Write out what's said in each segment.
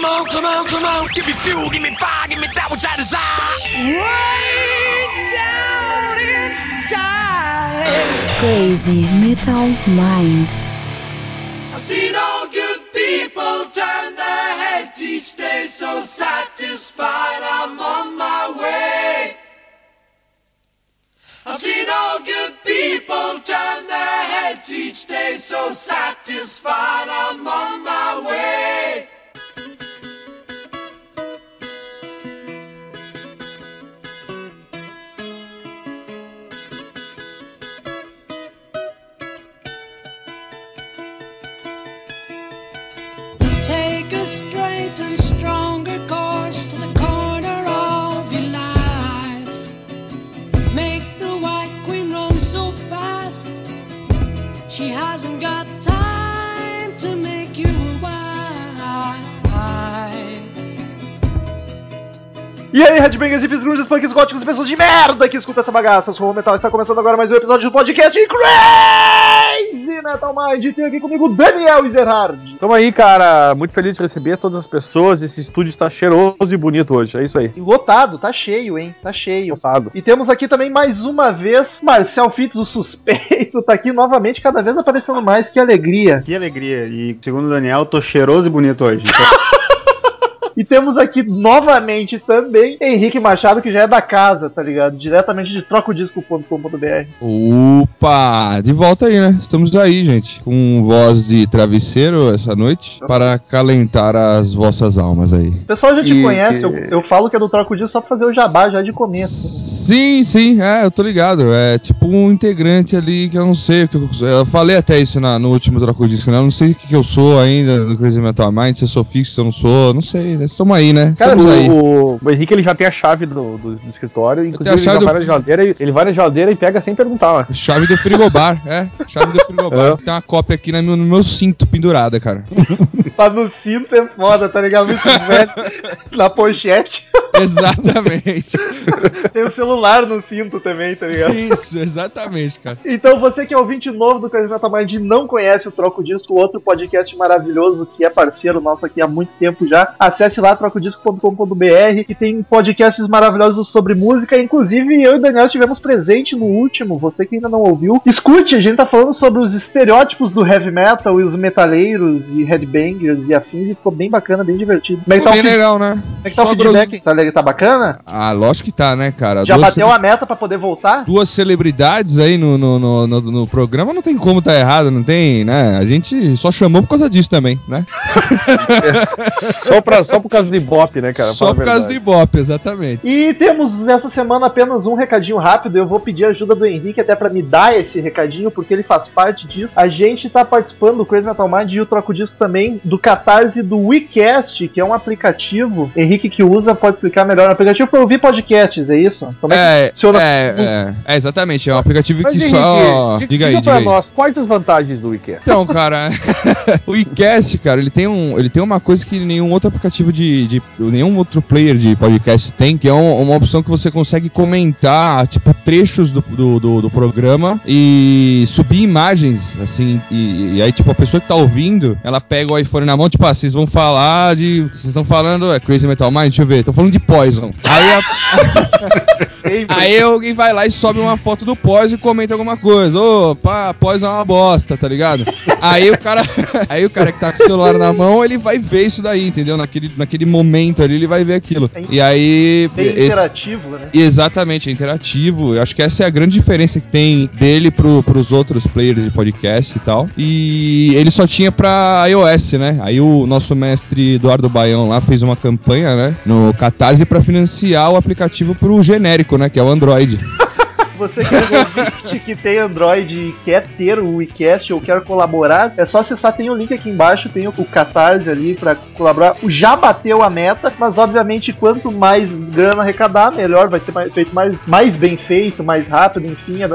come on, come on, come on. Give me fuel, give me fire, give me that which I desire. Way down inside. Crazy Metal Mind. I've seen all good people turn their heads each day, so satisfied I'm on my way. I've seen all good people turn their heads each day, so satisfied I'm on my way. E aí, Headbangers, hippies, grunges, punks, góticos e pessoas de merda que escuta essa bagaça. Eu sou o Metal e está começando agora mais um episódio do podcast Crazy Metal Mind. E tem aqui comigo Daniel Ezerhard. Tamo aí, cara. Muito feliz de receber todas as pessoas. Esse estúdio está cheiroso e bonito hoje. É isso aí. E lotado, tá cheio, hein? Tá cheio. Lotado. E temos aqui também mais uma vez Marcel Fitz, o suspeito, tá aqui novamente, cada vez aparecendo mais. Que alegria. Que alegria. E segundo o Daniel, tô cheiroso e bonito hoje. Então, E temos aqui novamente também Henrique Machado, que já é da casa, tá ligado? Diretamente de trocodisco.com.br. Opa! De volta aí, né? Estamos aí, gente. Com voz de travesseiro essa noite para acalentar as vossas almas aí. O pessoal já te E- conhece, eu, eu falo que é do Troco Disco só pra fazer o jabá já de começo. Sim, sim, é, eu tô ligado. É tipo um integrante ali que eu não sei que eu. Eu falei até isso na- no último Troco Disco, né? Eu não sei o que, que eu sou ainda no Crazy Metal Mind, se eu sou fixo, se eu não sou, não sei. né? Estamos aí, né? Cara, Estamos aí. o, o Henrique ele já tem a chave do, do- do escritório. Inclusive, ele, do- vai na geladeira, e- ele vai na geladeira e pega sem perguntar. ó. Chave do frigobar, é. Chave do frigobar. É. Tem uma cópia aqui no meu, no meu cinto pendurada, cara. Tá no cinto é foda, tá ligado? Muito velho. Na pochete. Exatamente. Tem o celular no cinto também, tá ligado? Isso, exatamente, cara. Então, você que é ouvinte novo do Metal Mind e não conhece o Troco Disco, outro podcast maravilhoso que é parceiro nosso aqui há muito tempo já, acesse lá trocodisco.com.br que tem podcasts maravilhosos sobre música. Inclusive, eu e o Daniel estivemos presente no último. Você que ainda não ouviu, escute, a gente tá falando sobre os estereótipos do heavy metal e os metaleiros e headbangers e afins, e ficou bem bacana, bem divertido. Como é que tá Ficou o, bem feed- legal, né? como é que tá o feedback? Tá, tá bacana? Ah, lógico que tá, né, cara? Já Duas bateu cele- a meta pra poder voltar? Duas celebridades aí no, no, no, no- no programa não tem como tá errado, não tem, né? A gente só chamou por causa disso também, né? só, pra, só por causa do Ibope, né, cara? só por causa do. Ibope, exatamente. E temos essa semana apenas um recadinho rápido. Eu vou pedir a ajuda do Henrique até pra me dar esse recadinho, porque ele faz parte disso. A gente tá participando do Crazy Metal Mind e o Troco Disco também do Catarse do WeCast, que é um aplicativo. Henrique que usa pode explicar melhor. É um aplicativo pra ouvir podcasts, é isso? Como é, É, que funciona? é, é, é, exatamente. É um aplicativo Mas, que Henrique, só. diga, Diga aí, diga pra aí. nós, quais as vantagens do WeCare? Então, cara, o iCast, cara, ele tem, um, ele tem uma coisa que nenhum outro aplicativo de, de- nenhum outro player de podcast tem, que é um- uma opção que você consegue comentar, tipo, trechos do, do, do- do programa e subir imagens, assim, e, e aí, tipo, a pessoa que tá ouvindo, ela pega o iPhone na mão, tipo, ah, vocês vão falar de, vocês estão falando, é Crazy Metal Mind, deixa eu ver, tô falando de Poison. Aí a, Sempre. Aí alguém vai lá e sobe uma foto do pós e comenta alguma coisa. Ô, pá, pós é uma bosta, tá ligado? aí o cara. Aí o cara que tá com o celular na mão, ele vai ver isso daí, entendeu? Naquele, naquele momento ali, ele vai ver aquilo. E aí. Esse- interativo, né? Exatamente, é interativo. Eu acho que essa é a grande diferença que tem dele pro, pros outros players de podcast e tal. E ele só tinha pra iOS, né? Aí o nosso mestre Eduardo Baião lá fez uma campanha, né? No Catarse pra financiar o aplicativo pro genérico, né? Que é o Android. Você que é ouvinte que tem Android e quer ter o WeCast ou quer colaborar, é só acessar, tem o link aqui embaixo, tem o Catarse ali pra colaborar. O Já bateu a meta, mas obviamente quanto mais grana arrecadar, melhor, vai ser mais, feito mais, mais bem feito, mais rápido, enfim, a-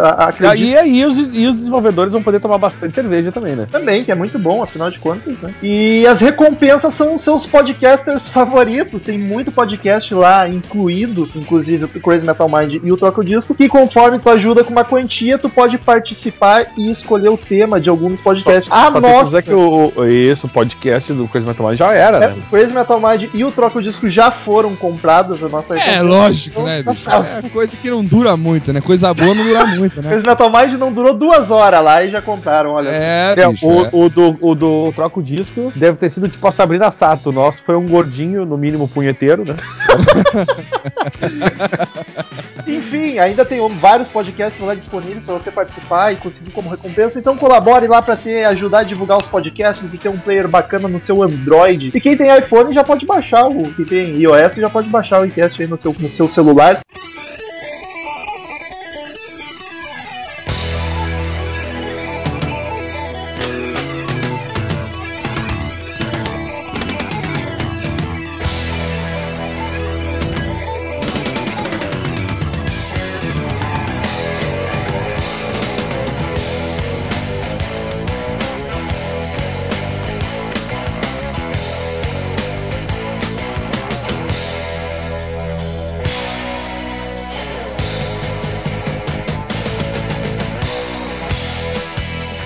E aí os, e os desenvolvedores vão poder tomar bastante cerveja também, né? também, que é muito bom, afinal de contas, né? E as recompensas são os seus podcasters favoritos. Tem muito podcast lá incluído, inclusive o Crazy Metal Mind e o Troco Disco, que conforme tu ajuda com uma quantia, tu pode participar e escolher o tema de alguns podcasts. Só, ah, só tem que nossa! dizer que o, o- isso, o podcast do Coisa Metal Mind já era, É, né? o Crazy Metal Mind e o Troco Disco já foram compradas a nossa É, lógico, né, bicho? É coisa que não dura muito, né? Coisa boa não dura muito, né? Crazy Metal Mind não durou duas horas lá e já compraram, olha. É, É, bicho, o, é. o do, o do Troco Disco deve ter sido tipo a Sabrina Sato. O nosso foi um gordinho, no mínimo punheteiro, né? Enfim, ainda tem vários podcasts lá disponíveis para você participar e conseguir como recompensa. Então colabore lá para ter ajudar a divulgar os podcasts e ter um player bacana no seu Android. E quem tem iPhone já pode baixar o quem tem iOS já pode baixar o iCast aí no seu, no seu celular.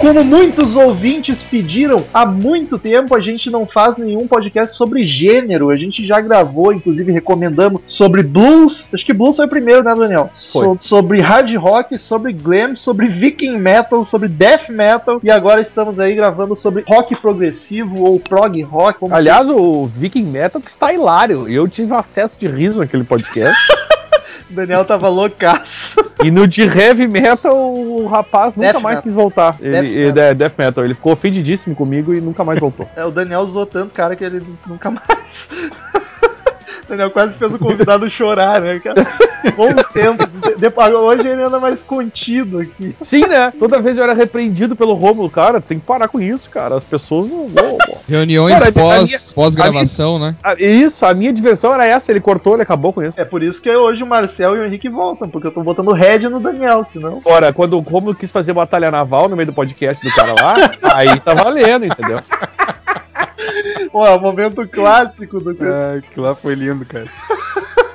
Como muitos ouvintes pediram há muito tempo, a gente não faz nenhum podcast sobre gênero. A gente já gravou, inclusive recomendamos sobre blues. Acho que blues foi o primeiro, né, Daniel? Foi. So- sobre hard rock, sobre glam, sobre viking metal, sobre death metal. E agora estamos aí gravando sobre rock progressivo ou prog rock. Aliás, o Viking Metal que está hilário. Eu tive acesso de riso naquele podcast. o Daniel tava loucaço. e no de Heavy Metal, o rapaz nunca Death mais Metal. quis voltar. Ele, Death ele- Metal. é, Death Metal. Ele ficou ofendidíssimo comigo e nunca mais voltou. É, o Daniel usou tanto, cara, que ele nunca mais. Daniel quase fez o convidado chorar, né? Bons tempos. Depois, hoje ele anda mais contido aqui. Sim, né? Toda vez eu era repreendido pelo Rômulo. Cara, tem que parar com isso, cara. As pessoas não. Reuniões Cara, a pós, minha- pós-gravação, né? Ah, Isso, a minha diversão era essa. Ele cortou, ele acabou com isso. É por isso que hoje o Marcel e o Henrique voltam, porque eu tô botando head no Daniel, senão. Agora, quando o Rômulo quis fazer batalha naval no meio do podcast do cara lá, aí tá valendo, entendeu? Pô, é o momento clássico do Ai, que lá foi lindo, cara.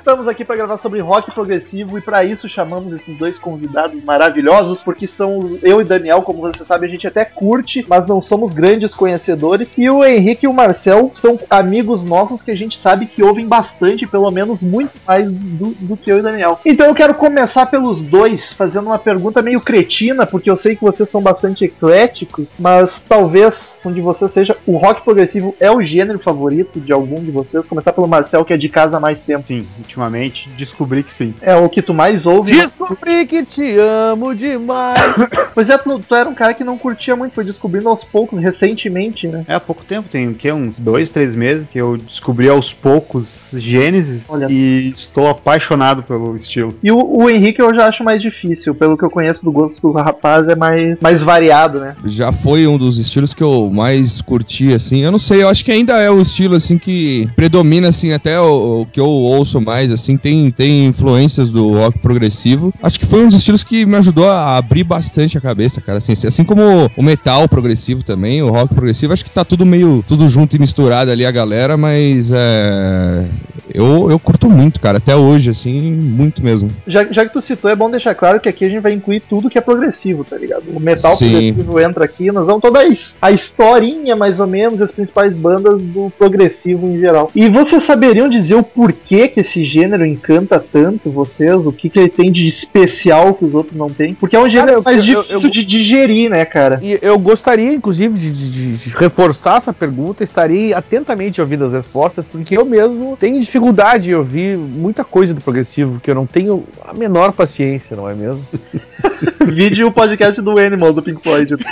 Estamos aqui para gravar sobre rock progressivo e para isso chamamos esses dois convidados maravilhosos, porque são eu e Daniel, como você sabe, a gente até curte, mas não somos grandes conhecedores. E o Henrique e o Marcel são amigos nossos que a gente sabe que ouvem bastante, pelo menos muito mais do, do que eu e Daniel. Então eu quero começar pelos dois, fazendo uma pergunta meio cretina, porque eu sei que vocês são bastante ecléticos, mas talvez um de vocês seja o rock progressivo é o gênero favorito de algum de vocês. Começar pelo Marcel, que é de casa há mais tempo. Sim, ultimamente descobri que sim. É o que tu mais ouve. Descobri que te amo demais. Pois é, tu, tu era um cara que não curtia muito, foi descobrindo aos poucos, recentemente, né? É há pouco tempo, tem o quê? Uns dois, três meses que eu descobri aos poucos Gênesis Olha e estou apaixonado pelo estilo. E o, o Henrique eu já acho mais difícil, pelo que eu conheço do gosto do rapaz, é mais, mais variado, né? Já foi um dos estilos que eu mais curti, assim. Eu não sei, eu acho que ainda é o estilo, assim, que predomina, assim, até o, o que eu ouço mais, assim. Tem, tem influências do rock progressivo. Acho que foi um dos estilos que me ajudou a abrir bastante a cabeça, cara. Assim, assim como o metal progressivo também, o rock progressivo, acho que tá tudo meio, tudo junto e misturado ali a galera, mas é... Eu, eu curto muito, cara, até hoje, assim, muito mesmo. Já, já que tu citou, é bom deixar claro que aqui a gente vai incluir tudo que é progressivo, tá ligado? O metal Sim. progressivo entra aqui, nós vamos toda a historinha, mais ou menos, as principais bandas do progressivo em geral. E vocês saberiam dizer o porquê que esse gênero encanta tanto vocês? O que, que ele tem de especial que os outros não têm? Porque é um gênero eu- mais eu- difícil eu- de digerir, né, cara? E eu gostaria, inclusive, de, de- de reforçar essa pergunta, estarei atentamente ouvindo as respostas, porque eu mesmo tenho dificuldade em ouvir muita coisa do progressivo, que eu não tenho a menor paciência, não é mesmo? Vídeo o podcast do Animal, do Pink Floyd.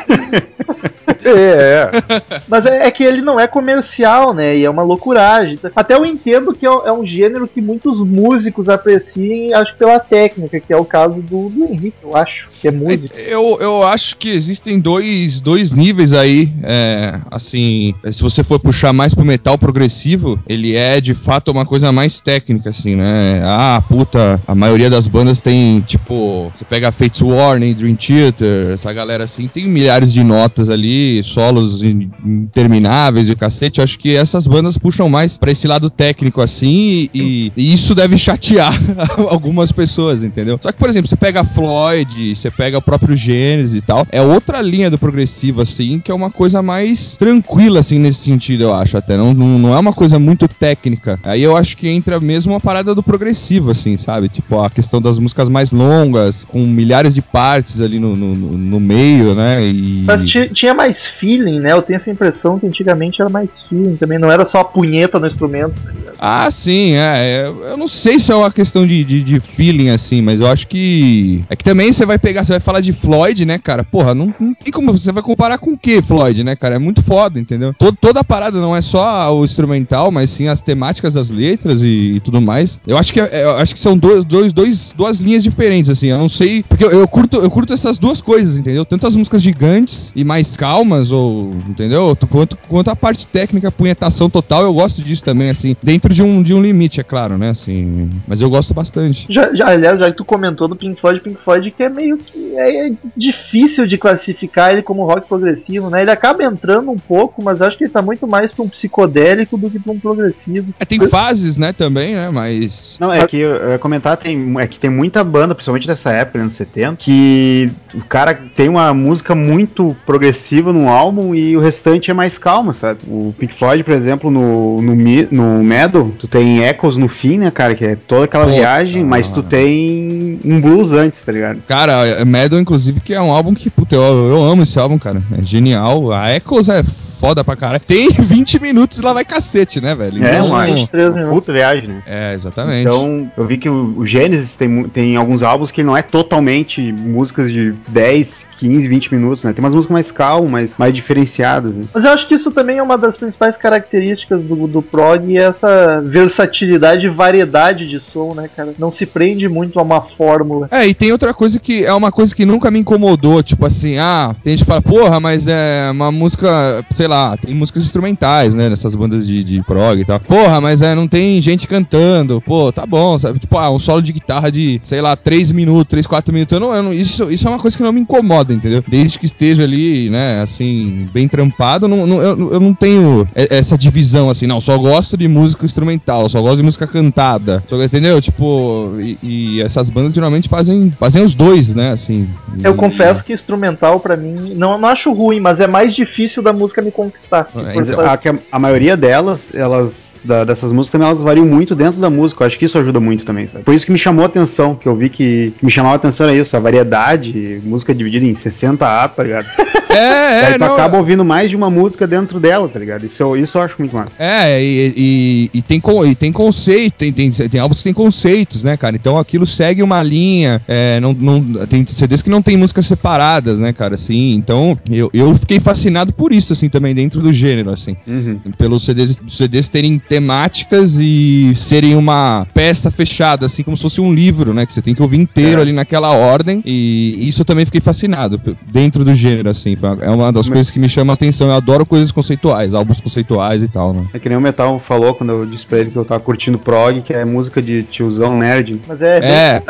É, é. Mas é, é que ele não é comercial, né? E é uma loucuragem. Até eu entendo que é, é um gênero que muitos músicos apreciem, acho que pela técnica, que é o caso do, do Henrique, eu acho, que é músico. Eu, eu acho que existem dois, dois níveis aí. é, assim, se você for puxar mais pro metal progressivo, ele é de fato uma coisa mais técnica, assim, né? Ah, puta, a maioria das bandas tem, tipo, você pega Fates Warning, Dream Theater, essa galera assim, tem milhares de notas ali solos in- intermináveis e o cacete, eu acho que essas bandas puxam mais pra esse lado técnico assim e, e isso deve chatear algumas pessoas, entendeu? Só que, por exemplo, você pega Floyd, você pega o próprio Gênesis e tal, é outra linha do progressivo, assim, que é uma coisa mais tranquila, assim, nesse sentido, eu acho até. Não, não, é uma coisa muito técnica. Aí eu acho que entra mesmo a parada do progressivo, assim, sabe? Tipo, a questão das músicas mais longas, com milhares de partes ali no, no, no- meio, né? E... Mas ti- tinha mais feeling, né? Eu tenho essa impressão que antigamente era mais feeling também, não era só a punheta no instrumento. tá? Ah, sim, é. é, Eu não sei se é uma questão de, de, de feeling, assim, mas eu acho que. É que também você vai pegar, você vai falar de Floyd, né, cara? Porra, não, não tem como. Você vai comparar com o que, Floyd, né, cara? É muito foda, entendeu? Todo, toda a parada não é só o instrumental, mas sim as temáticas das letras e, e tudo mais. Eu acho que, é- eu acho que são dois, dois, dois, duas linhas diferentes, assim. Eu não sei. Porque eu, eu curto, eu curto essas duas coisas, entendeu? Tanto as músicas gigantes e mais calmas, ou. Entendeu? Quanto, quanto a parte técnica, a punhetação total, eu gosto disso também, assim. Dentro de um, de um limite, é claro, né? Assim. Mas eu gosto bastante. Já, já, aliás, já que tu comentou do Pink Floyd, Pink Floyd que é meio que é, é difícil de classificar ele como rock progressivo, né? Ele acaba entrando um pouco, mas acho que ele tá muito mais pra um psicodélico do que pra um progressivo. É, tem fases, né, também, né? Mas. Não, é que eu ia comentar, tem, é que tem muita banda, principalmente dessa época, anos 70, que o cara tem uma música muito progressiva no álbum e o restante é mais calma, sabe? O Pink Floyd, por exemplo, no, no, no Meadow, tu tem Echoes no fim, né, cara? Que é toda aquela Puta. viagem, mas tu tem um blues antes, tá ligado? Cara, Meadow, inclusive, que é um álbum que, puta, eu, eu amo esse álbum, cara. É genial. A Echoes é foda pra caralho. Tem 20 minutos e lá vai cacete, né, velho? É, Então, 23 uma minutos. puta viagem, né? É, exatamente. Então, eu vi que o, o Genesis tem, tem alguns álbuns que não é totalmente músicas de 10, 15, 20 minutos, né? Tem umas músicas mais calmas, mais, mais diferenciadas. Né? Mas eu acho que isso também é uma das principais características do, do prog e essa versatilidade e variedade de som, né, cara? Não se prende muito a uma fórmula. É, e tem outra coisa que é uma coisa que nunca me incomodou, tipo assim, ah, tem gente que fala, porra, mas é uma música, sei lá, tem músicas instrumentais, né, nessas bandas de, de prog e tal. Porra, mas é, não tem gente cantando, pô, tá bom, sabe? Tipo, ah, um solo de guitarra de, sei lá, 3 minutos, 3, 4 minutos, eu não, eu não- isso, isso é uma coisa que não me incomoda, entendeu? Desde que esteja ali, né, assim, bem trampado, não, não- eu, eu não tenho essa divisão, assim, não, só gosto de música instrumental, só gosto de música cantada, só, entendeu? Tipo, e, e essas bandas geralmente fazem, fazem os dois, né, assim. Eu E- confesso que instrumental, pra mim, não, não acho ruim, mas é mais difícil da música me conquistar. É, Por- a, a, a maioria delas, elas, da- dessas músicas também, elas variam muito dentro da música. Eu acho que isso ajuda muito também, sabe? Foi isso que me chamou a atenção, que eu vi que, que me chamava a atenção era isso, a variedade, música dividida em 60 A, tá ligado? É, Aí é, tu não, acaba ouvindo mais de uma música dentro dela, tá ligado? Isso, eu- isso eu acho muito massa. É, e, e- e tem, con- e tem conceito, tem, tem, tem álbuns que tem conceitos, né, cara? Então aquilo segue uma linha, é, não, não, tem CDs que não tem músicas separadas, né, cara? Assim, então eu, eu fiquei fascinado por isso, assim, também dentro do gênero, assim. Uhum. Pelos CDs, CDs terem temáticas e serem uma peça fechada, assim, como se fosse um livro, né? Que você tem que ouvir inteiro É. ali naquela ordem. E isso eu também fiquei fascinado dentro do gênero, assim. Uma- É uma das coisas que me chama a atenção. Eu adoro coisas conceituais, álbuns conceituais e tal, né? É que nem o Metal falou quando eu disse pra ele que eu tava curtindo prog, que é música de tiozão nerd. Mas é, É.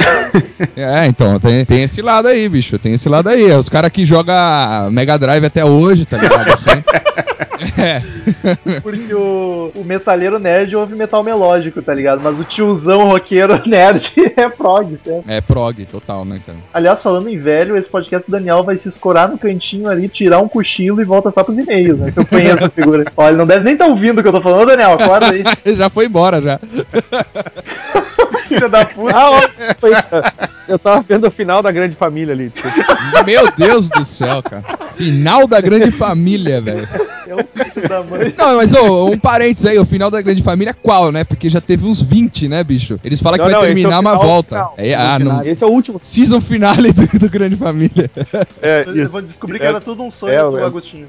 é, então, tem, tem esse lado aí, bicho. Tem esse lado aí. Os caras que jogam Mega Drive até hoje, tá ligado? Assim. É. porque o, o metalheiro nerd ouve metal melódico, tá ligado? Mas o tiozão roqueiro nerd é prog, certo? É prog, total, né, cara? Aliás, falando em velho, esse podcast do Daniel vai se escorar no cantinho ali, tirar um cochilo e volta só pros e-mails, né? Se eu conheço a figura. Olha, ele não deve nem estar ouvindo o que eu tô falando, Daniel, acorda aí, já foi embora, já. filho da puta. Ah, ó, foi- eu tava vendo o final da grande família ali. Meu Deus do céu, cara. Final da grande família, velho. É filho da mãe. Não, mas ô, um parênteses aí, o final da grande família qual, né? Porque já teve uns 20, né, bicho? Eles falam Não, que vai não, é terminar, mas final, volta. final. É, ah, não. Esse é o último. Season finale do, do Grande Família. É, Eu vou descobrir que era tudo um sonho É, do é. Agostinho.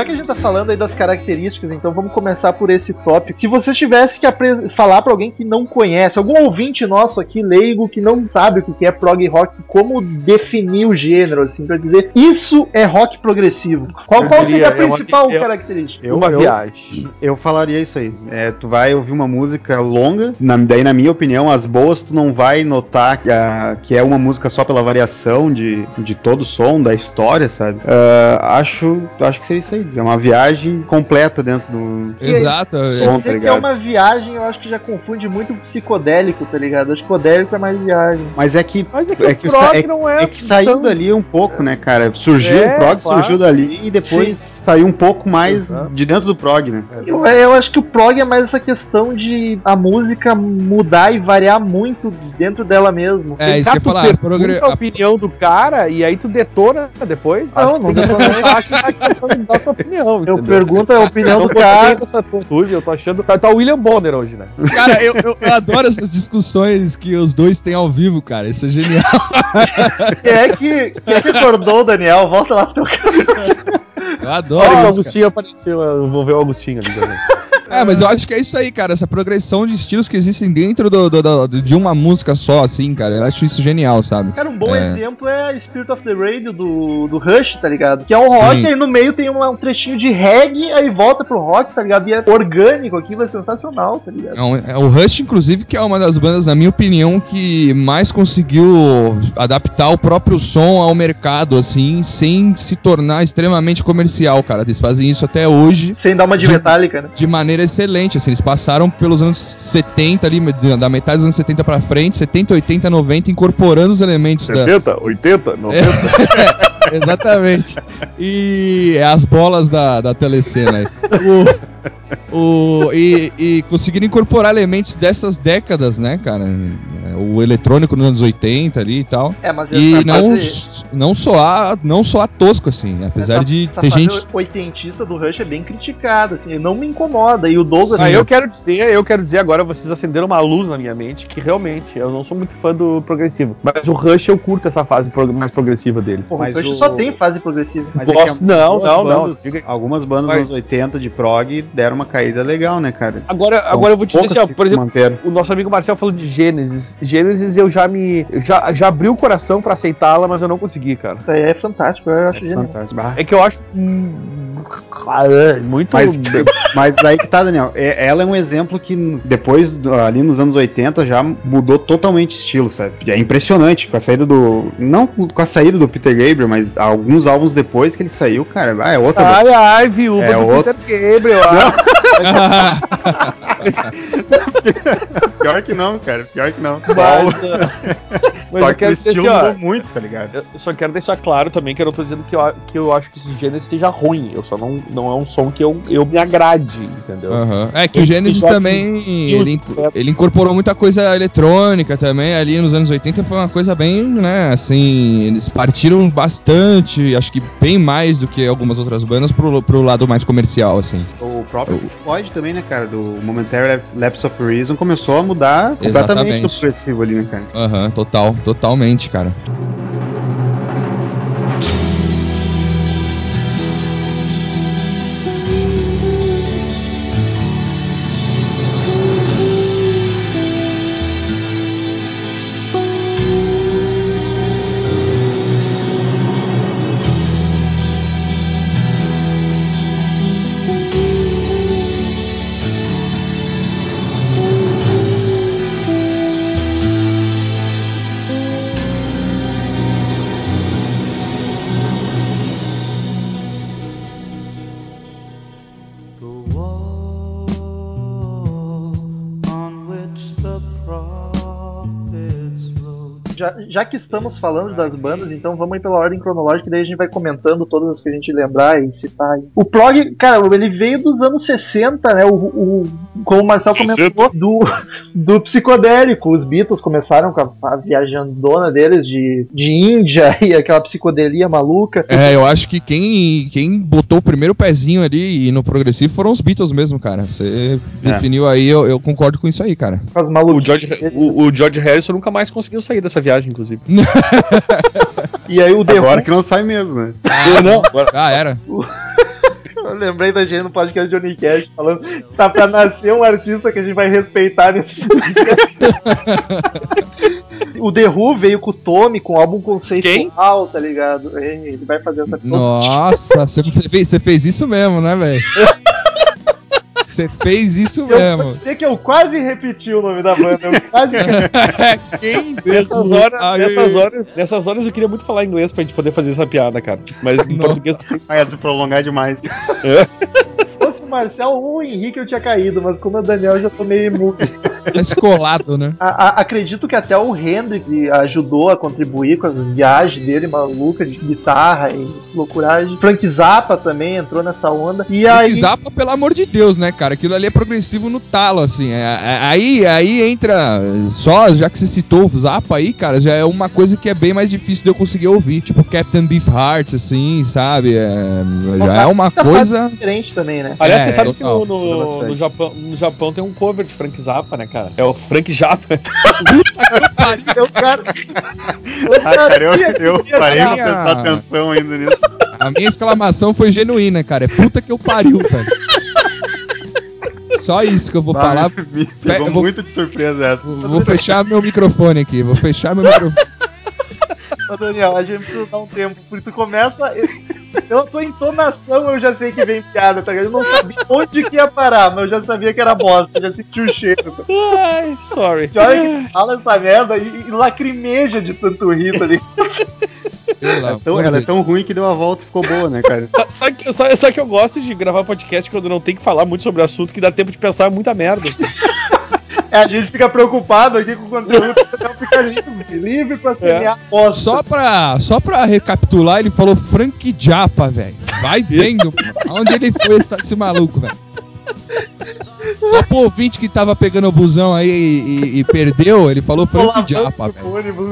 Já que a gente tá falando aí das características, então vamos começar por esse tópico. Se você tivesse que falar pra alguém que não conhece, algum ouvinte nosso aqui, leigo, que não sabe o que é prog rock, como definir o gênero, assim, pra dizer isso é rock progressivo. Qual, Eu qual diria, seria a principal é- característica? Eu, uma eu, viagem. eu falaria isso aí. É, tu vai ouvir uma música longa, na- daí na minha opinião, as boas tu não vai notar que, a- que é uma música só pela variação de, de todo o som, da história, sabe? Ah, acho, acho que seria isso aí. É uma viagem completa dentro do. Exato. som, é- Dizer tá que é ligado? uma viagem, eu acho que já confunde muito o psicodélico, tá ligado? Psicodélico é mais viagem. Mas é que Mas é que É o que o prog é- não é. É que saiu tão- dali um pouco, né, cara? Surgiu, É, o prog claro. surgiu dali e depois saiu um pouco mais Exato. de dentro do prog, né? Eu, eu acho que o prog é mais essa questão de a música mudar e variar muito dentro dela mesmo. É, isso que eu falar. progre- a opinião do cara e aí tu detona depois. Não, Acho que não que tá tentando dar sua opinião. Eu entendeu? pergunto a opinião do cara. dessa atitude, eu tô achando. Tá, tá o William Bonner hoje, né? Cara, eu, eu- eu adoro essas discussões que os dois têm ao vivo, cara. Isso é genial. Quem é que, quem é que acordou o Daniel? Volta lá pro teu cara. Eu adoro Olha, o isso, Augustinho apareceu, eu vou ver o Augustinho ali também. É, mas eu acho que é isso aí, cara. Essa progressão de estilos que existem dentro do, do- do- de uma música só, assim, cara. Eu acho isso genial, sabe? Cara, um bom É. exemplo é Spirit of the Radio do, do Rush, tá ligado? Que é um rock, Sim. aí no meio tem uma- um trechinho de reggae, aí volta pro rock, tá ligado? E é orgânico, aquilo é sensacional, tá ligado? É um- é o Rush, inclusive, que é uma das bandas, na minha opinião, que mais conseguiu adaptar o próprio som ao mercado, assim, sem se tornar extremamente comercial, cara. Eles fazem isso até hoje Sem dar uma de De- metálica, né? de maneira excelente, assim. Eles passaram pelos anos 70 ali, da metade dos anos 70 pra frente, 70, 80, 90, incorporando os elementos da, 80, 90. Exatamente. E as bolas da, da telecena. O, o, e, e conseguiram incorporar elementos dessas décadas, né, cara? O eletrônico nos anos 80 ali e tal. É, mas E essa não, fase- não, soar, não soar tosco, assim. Apesar essa- de essa ter fase gente. oitentista do Rush é bem criticada, assim, não me incomoda. E o Douglas. Ah, eu quero dizer, eu quero dizer agora, vocês acenderam uma luz na minha mente, que realmente, eu não sou muito fã do progressivo. Mas o Rush eu curto essa fase mais progressiva deles. Porra, Mas o Rush o- só tem fase progressiva. Mas é Gosto- não, algumas não, não, bandas- diga- Algumas bandas Vai. nos anos 80 de prog deram uma caída legal, né, cara? Agora, São agora eu vou te dizer assim, ó, por exemplo, manteram. o nosso amigo Marcel falou de Gênesis. Gênesis eu já me. já, já abri o coração pra aceitá-la, mas eu não consegui, cara. Isso aí é fantástico, eu acho É genial. fantástico. É que eu acho. hum, ah, Muito. Mas, mas aí que tá, Daniel. É- ela é um exemplo que depois, ali nos anos 80, já mudou totalmente o estilo, sabe? É impressionante com a saída do. Não com a saída do Peter Gabriel, mas alguns álbuns depois que ele saiu, cara, ah, é outra. Ai, ai, viúva É do outro- Peter Gabriel. ah. Pior que não, cara. Pior que não. Mas, ah, mas Só eu que o quero dizer estilo assim, muito, tá ligado? Eu só quero deixar claro também que eu não tô dizendo que eu, que eu acho que esse gênero esteja ruim. Eu só não, não é um som que eu, eu me agrade, entendeu? Aham. É que o Gênesis também. Ele, ele incorporou muita coisa eletrônica também. Ali nos anos 80 foi uma coisa bem, né? Assim, eles partiram bastante, acho que bem mais do que algumas outras bandas, pro, pro lado mais comercial, assim. O próprio Pink Floyd também, né, cara? Do Momentary Lapse of Reason começou a mudar completamente Exatamente. do progressivo ali, né, cara? Aham, total, totalmente, cara. Já, já que estamos falando das bandas, então vamos ir pela ordem cronológica e daí a gente vai comentando todas as que a gente lembrar e citar. aí. O prog, cara, ele veio dos anos 60, né? O, o- como o Marcel comentou, do, do psicodélico. Os Beatles começaram com a, a viajandona deles de, de Índia e aquela psicodelia maluca. É, eu acho que quem, quem botou o primeiro pezinho ali e no progressivo foram os Beatles mesmo, cara. Você É. definiu aí, eu, eu concordo com isso aí, cara. As O. George, o, o George Harrison nunca mais conseguiu sair dessa viagem, inclusive. E aí o The Agora Who- que não sai mesmo, né? não, agora- Ah, era. Eu lembrei da gente no podcast de Johnny Cash falando que tá pra nascer um artista que a gente vai respeitar nesse. O The Who veio com o Tommy, com um álbum conceitual, tá ligado? Ele vai fazer essa Nossa, você fez, você fez isso mesmo, né, velho? Você fez isso Eu mesmo. sei que eu quase repeti o nome da banda. Eu quase Quem Nessas horas, Ai, nessas, horas, nessas horas eu queria muito falar inglês pra gente poder fazer essa piada, cara. Mas em Não. português. Vai se prolongar demais. O Marcel ou o Henrique eu tinha caído, mas como é o Daniel eu já tô meio imune. Tá escolado, né? A- a- acredito que até o Hendrix ajudou a contribuir com as viagens dele malucas de guitarra e loucuragem. Frank Zappa também entrou nessa onda. E aí. Zappa, pelo amor de Deus, né, cara? Aquilo ali é progressivo no talo, assim. É- é- aí, aí entra. Só, já que você citou o Zappa aí, cara, já é uma coisa que é bem mais difícil de eu conseguir ouvir. Tipo Captain Beefheart, assim, sabe? É, já é uma coisa. diferente também, né? Aliás, É, você sabe que no, no, no Japão, no Japão tem um cover de Frank Zappa, né, cara? É o Frank Zappa. Eu quero. Ah, cara, eu, eu parei pra prestar atenção ainda nisso. A minha exclamação foi genuína, cara. É puta que eu pariu, velho. Só isso que eu vou falar. Me pegou eu vou- muito de surpresa essa. Vou vou fechar meu microfone aqui. Vou fechar meu microfone. Ô, Daniel, a gente precisa dar um tempo, porque tu começa. Pela tua entonação eu já sei que vem piada, tá ligado? Eu não sabia onde que ia parar, mas eu já sabia que era bosta, eu já senti o cheiro. Ai, sorry. Que hora que fala essa merda e, e lacrimeja de tanto rir, tá ligado? Pelo Então, amor ela é tão ruim que deu a volta e ficou boa, né, cara? Só, só que, só, só que eu gosto de gravar podcast quando não tem que falar muito sobre o assunto, que dá tempo de pensar muita merda. É, a gente fica preocupado aqui com o conteúdo, fica livre, pra semear bosta. Só pra, só pra recapitular, ele falou Frank Japa, velho. Vai vendo aonde ele foi esse, esse maluco, velho. Só pro ouvinte que tava pegando o busão aí e, e- e perdeu, ele falou Frank Japa, velho.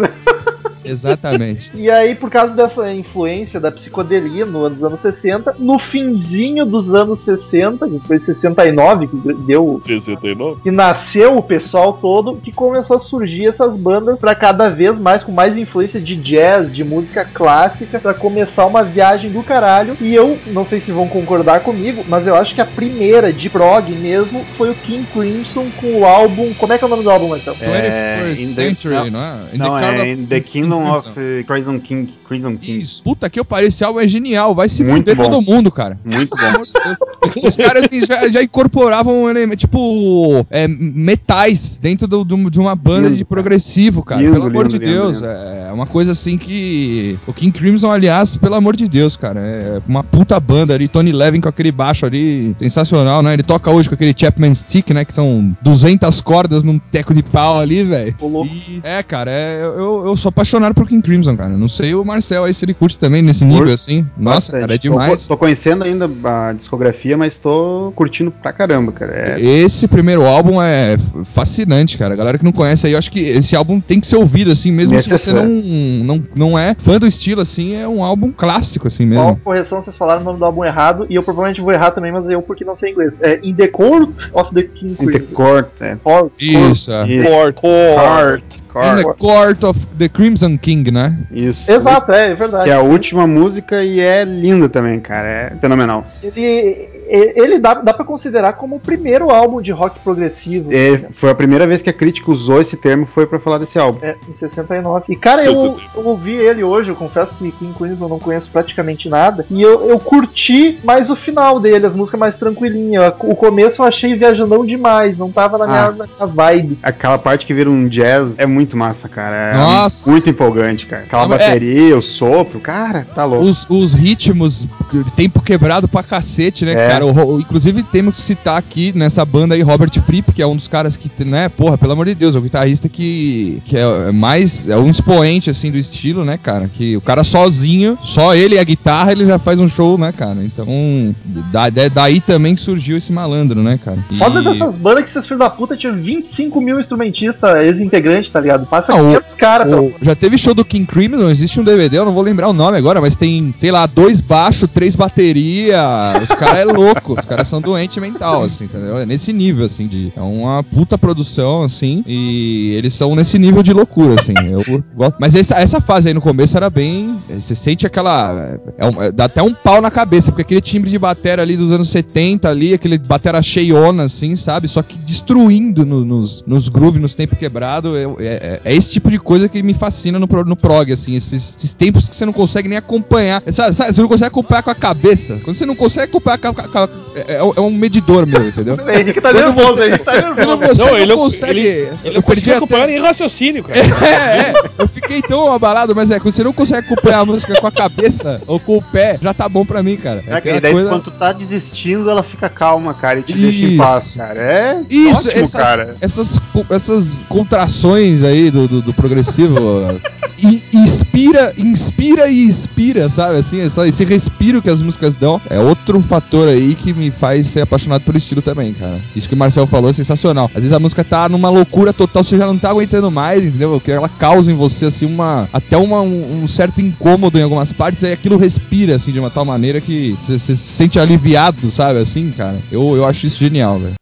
Exatamente. E aí, por causa dessa influência da psicodelia no- nos anos 60, no finzinho dos anos 60, que foi 69 que deu 69? que nasceu o pessoal todo, que começou a surgir essas bandas pra cada vez mais com mais influência de jazz, de música clássica, pra começar uma viagem do caralho. E eu não sei se vão concordar comigo, mas eu acho que a primeira de prog mesmo foi o King Crimson com o álbum, como é que é o nome do álbum então? 21st in the- Century, não, não é? In Não, Car é in The Kingdom of Crimson. eh, Crimson King. Crimson King. Isso. Puta que eu parei, esse álbum é genial. Vai se Muito fuder bom. todo mundo, cara. Muito bom. amor de. Os caras assim, já, já incorporavam tipo é, metais dentro do- do- de uma banda Lindo, de progressivo, cara. Lindo, pelo amor lindo, de lindo, Deus. lindo. É uma coisa assim que. O King Crimson, aliás, pelo amor de Deus, cara. É uma puta banda ali. Tony Levin com aquele baixo ali. Sensacional, né? Ele toca hoje com aquele Chapman Stick, né? Que são 200 cordas num teco de pau ali, velho. É, cara, é, eu, eu sou apaixonado por King Crimson, cara. Não sei o Marcel aí se ele curte também nesse nível, Curto assim. Nossa, Bastante. cara, é Tô- demais. Tô, conhecendo ainda a discografia, mas tô curtindo pra caramba, cara. É, Esse primeiro álbum é fascinante, cara. A galera que não conhece aí, eu acho que esse álbum tem que ser ouvido, assim, mesmo se você não, Necessário. não, não é fã do estilo, assim, é um álbum clássico, assim Qual mesmo. correção vocês falaram o nome do álbum errado, e eu provavelmente vou errar também, mas eu porque não sei inglês. É In the Court of the King in the Crimson. court, é. Court. Isso, é. Isso. Court. Court. In the Court. Court of the Crimson King, né? Isso. Exato, é, é verdade. Que é a última música e é linda também, cara. É fenomenal. Ele, ele dá, dá pra considerar como o primeiro álbum de rock progressivo. É, foi a primeira vez que a crítica usou esse termo foi pra falar desse álbum. É, em 69. E cara, eu, 69. eu ouvi ele hoje, eu confesso que King Crimson eu não conheço praticamente nada. E eu, eu curti mais o final dele, as músicas mais tranquilinhas. O começo eu achei viajandão demais, não tava na minha, Ah. na minha vibe. Aquela parte que vira um jazz é muito massa, cara. É Nossa. muito empolgante, cara. Aquela mas bateria, o sopro, cara, tá louco. Os, os ritmos, tempo quebrado pra cacete, né, É. cara? O inclusive temos que citar aqui nessa banda aí Robert Fripp, que é um dos caras que, né, porra, pelo amor de Deus, é o guitarrista que, que é mais, é um expoente, assim, do estilo, né, cara? Que o cara sozinho, só ele e a guitarra, ele já faz um show, né, cara? Então, da, da- daí também que surgiu esse malandro, né, cara? E- Foda dessas bandas que esses filhos da puta tinham 25 mil instrumentistas, ex-integrantes, tá ligado? Passa Ah, o- 500 caras, pelo já teve show do King Crimson, existe um DVD, eu não vou lembrar o nome agora, mas tem, sei lá, dois baixos, três bateria. Os caras é louco, louco, os caras são doentes mental, assim, entendeu? É nesse nível, assim, de. É uma puta produção, assim, e eles são nesse nível de loucura, assim. Eu gosto. Mas essa, essa fase aí no começo era bem. Você sente aquela. É é- dá até um pau na cabeça, porque aquele timbre de batera ali dos anos 70 ali, aquele batera cheiona, assim, sabe? Só que destruindo no- nos, nos grooves, nos tempos quebrados. É, é- é esse tipo de coisa que me fascina no, no prog, assim. Esses, esses tempos que você não consegue nem acompanhar. Sabe, sabe, você não consegue acompanhar com a cabeça. Quando você não consegue acompanhar com a, com a- é, é um medidor meu, entendeu? O Henrique tá nervoso, você- Henrique tá nervoso. você Não, não, ele não- consegue. ele- Ele eu não perdi acompanhar nem raciocínio, cara. é, é, eu fiquei tão abalado, mas é, quando você não consegue acompanhar a música com a cabeça ou com o pé, já tá bom pra mim, cara. É, aquela e daí coisa- quando tu tá desistindo, ela fica calma, cara, e te deixa em paz, Isso. cara. É Isso, ótimo, essas, cara. essas, essas contrações aí do, do, do progressivo e, inspira, inspira e expira, sabe? Assim, esse respiro que as músicas dão é outro fator aí que me faz ser apaixonado pelo estilo também, cara. Isso que o Marcel falou é sensacional. Às vezes a música tá numa loucura total, você já não tá aguentando mais, entendeu? Que ela causa em você, assim, uma. Até uma, um, certo incômodo em algumas partes, aí aquilo respira, assim, de uma tal maneira que você se sente aliviado, sabe? Assim, cara. Eu, eu acho isso genial, velho.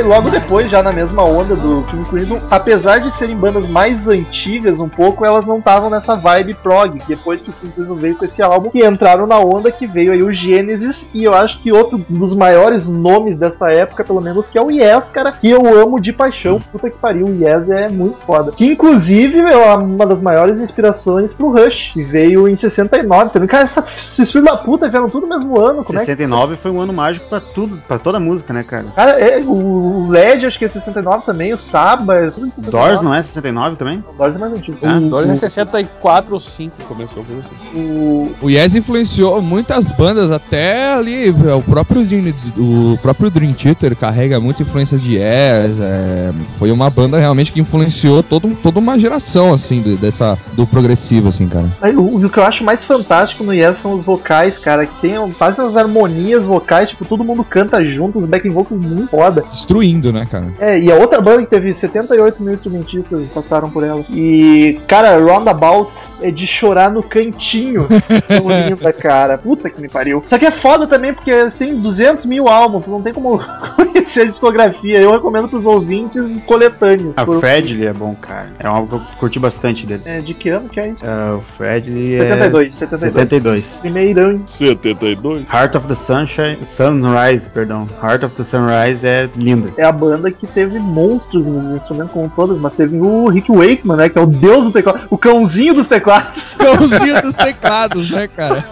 Logo depois, já na mesma onda do King Crimson, apesar de serem bandas mais antigas um pouco, elas não estavam nessa vibe prog. Depois que o King Crimson veio com esse álbum, e entraram na onda que veio aí o Genesis, e eu acho que outro dos maiores nomes dessa época, pelo menos, que é o Yes, cara, que eu amo de paixão. Puta que pariu, o Yes é muito foda. Que inclusive é uma das maiores inspirações pro Rush, que veio em 69. Também, cara, essa, esses filhos da puta vieram tudo no mesmo ano. Como é que 69 foi um ano mágico pra tudo, pra toda a música, né, cara? Cara, é, o LED acho que é 69 também, o Saba, é tudo em 69. Doors não é 69 também? Doors é mais antigo. Ah, O Doors é 64 ou 5 começou, coisa assim. O, O Yes influenciou muitas bandas, até ali o próprio Dream, o próprio Dream Theater carrega muita influência de Yes. é, foi uma banda realmente que influenciou todo, toda uma geração assim do, dessa do progressivo assim, cara. aí, o, o que eu acho mais fantástico no Yes são os vocais, cara, que tem fazem umas harmonias vocais, tipo, todo mundo canta junto, os backing vocals muito foda. Destruindo, né, cara? É, e a outra banda que teve 78 mil instrumentistas passaram por ela. E, cara, Roundabout é de chorar no cantinho. Tão linda, cara. Puta que me pariu. Só que é foda também porque eles têm 200 mil álbuns, não tem como conhecer a discografia. Eu recomendo pros ouvintes coletâneos. A Por- Fredly é bom, cara. É um álbum que eu curti bastante dele. É, de que ano que é isso? Ah, o Fredly é... 72, 72. 72. Primeirão. 72? Heart of the Sunshine, Sunrise, perdão. Heart of the Sunrise é linda. É a banda que teve monstros nos instrumentos como todas, mas teve o Rick Wakeman, né? Que é o deus do teclado, o cãozinho dos teclados. Cãozinho dos teclados, né, cara?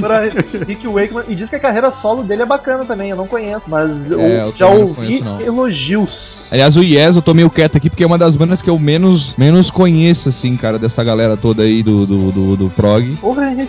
Pra Rick Wakeman. E diz que a carreira solo dele é bacana também, eu não conheço, mas É, eu já ouvi conheço, elogios. Aliás, o Yes eu tô meio quieto aqui porque é uma das bandas que eu menos, menos conheço, assim, cara, dessa galera toda aí do, do, do, do prog.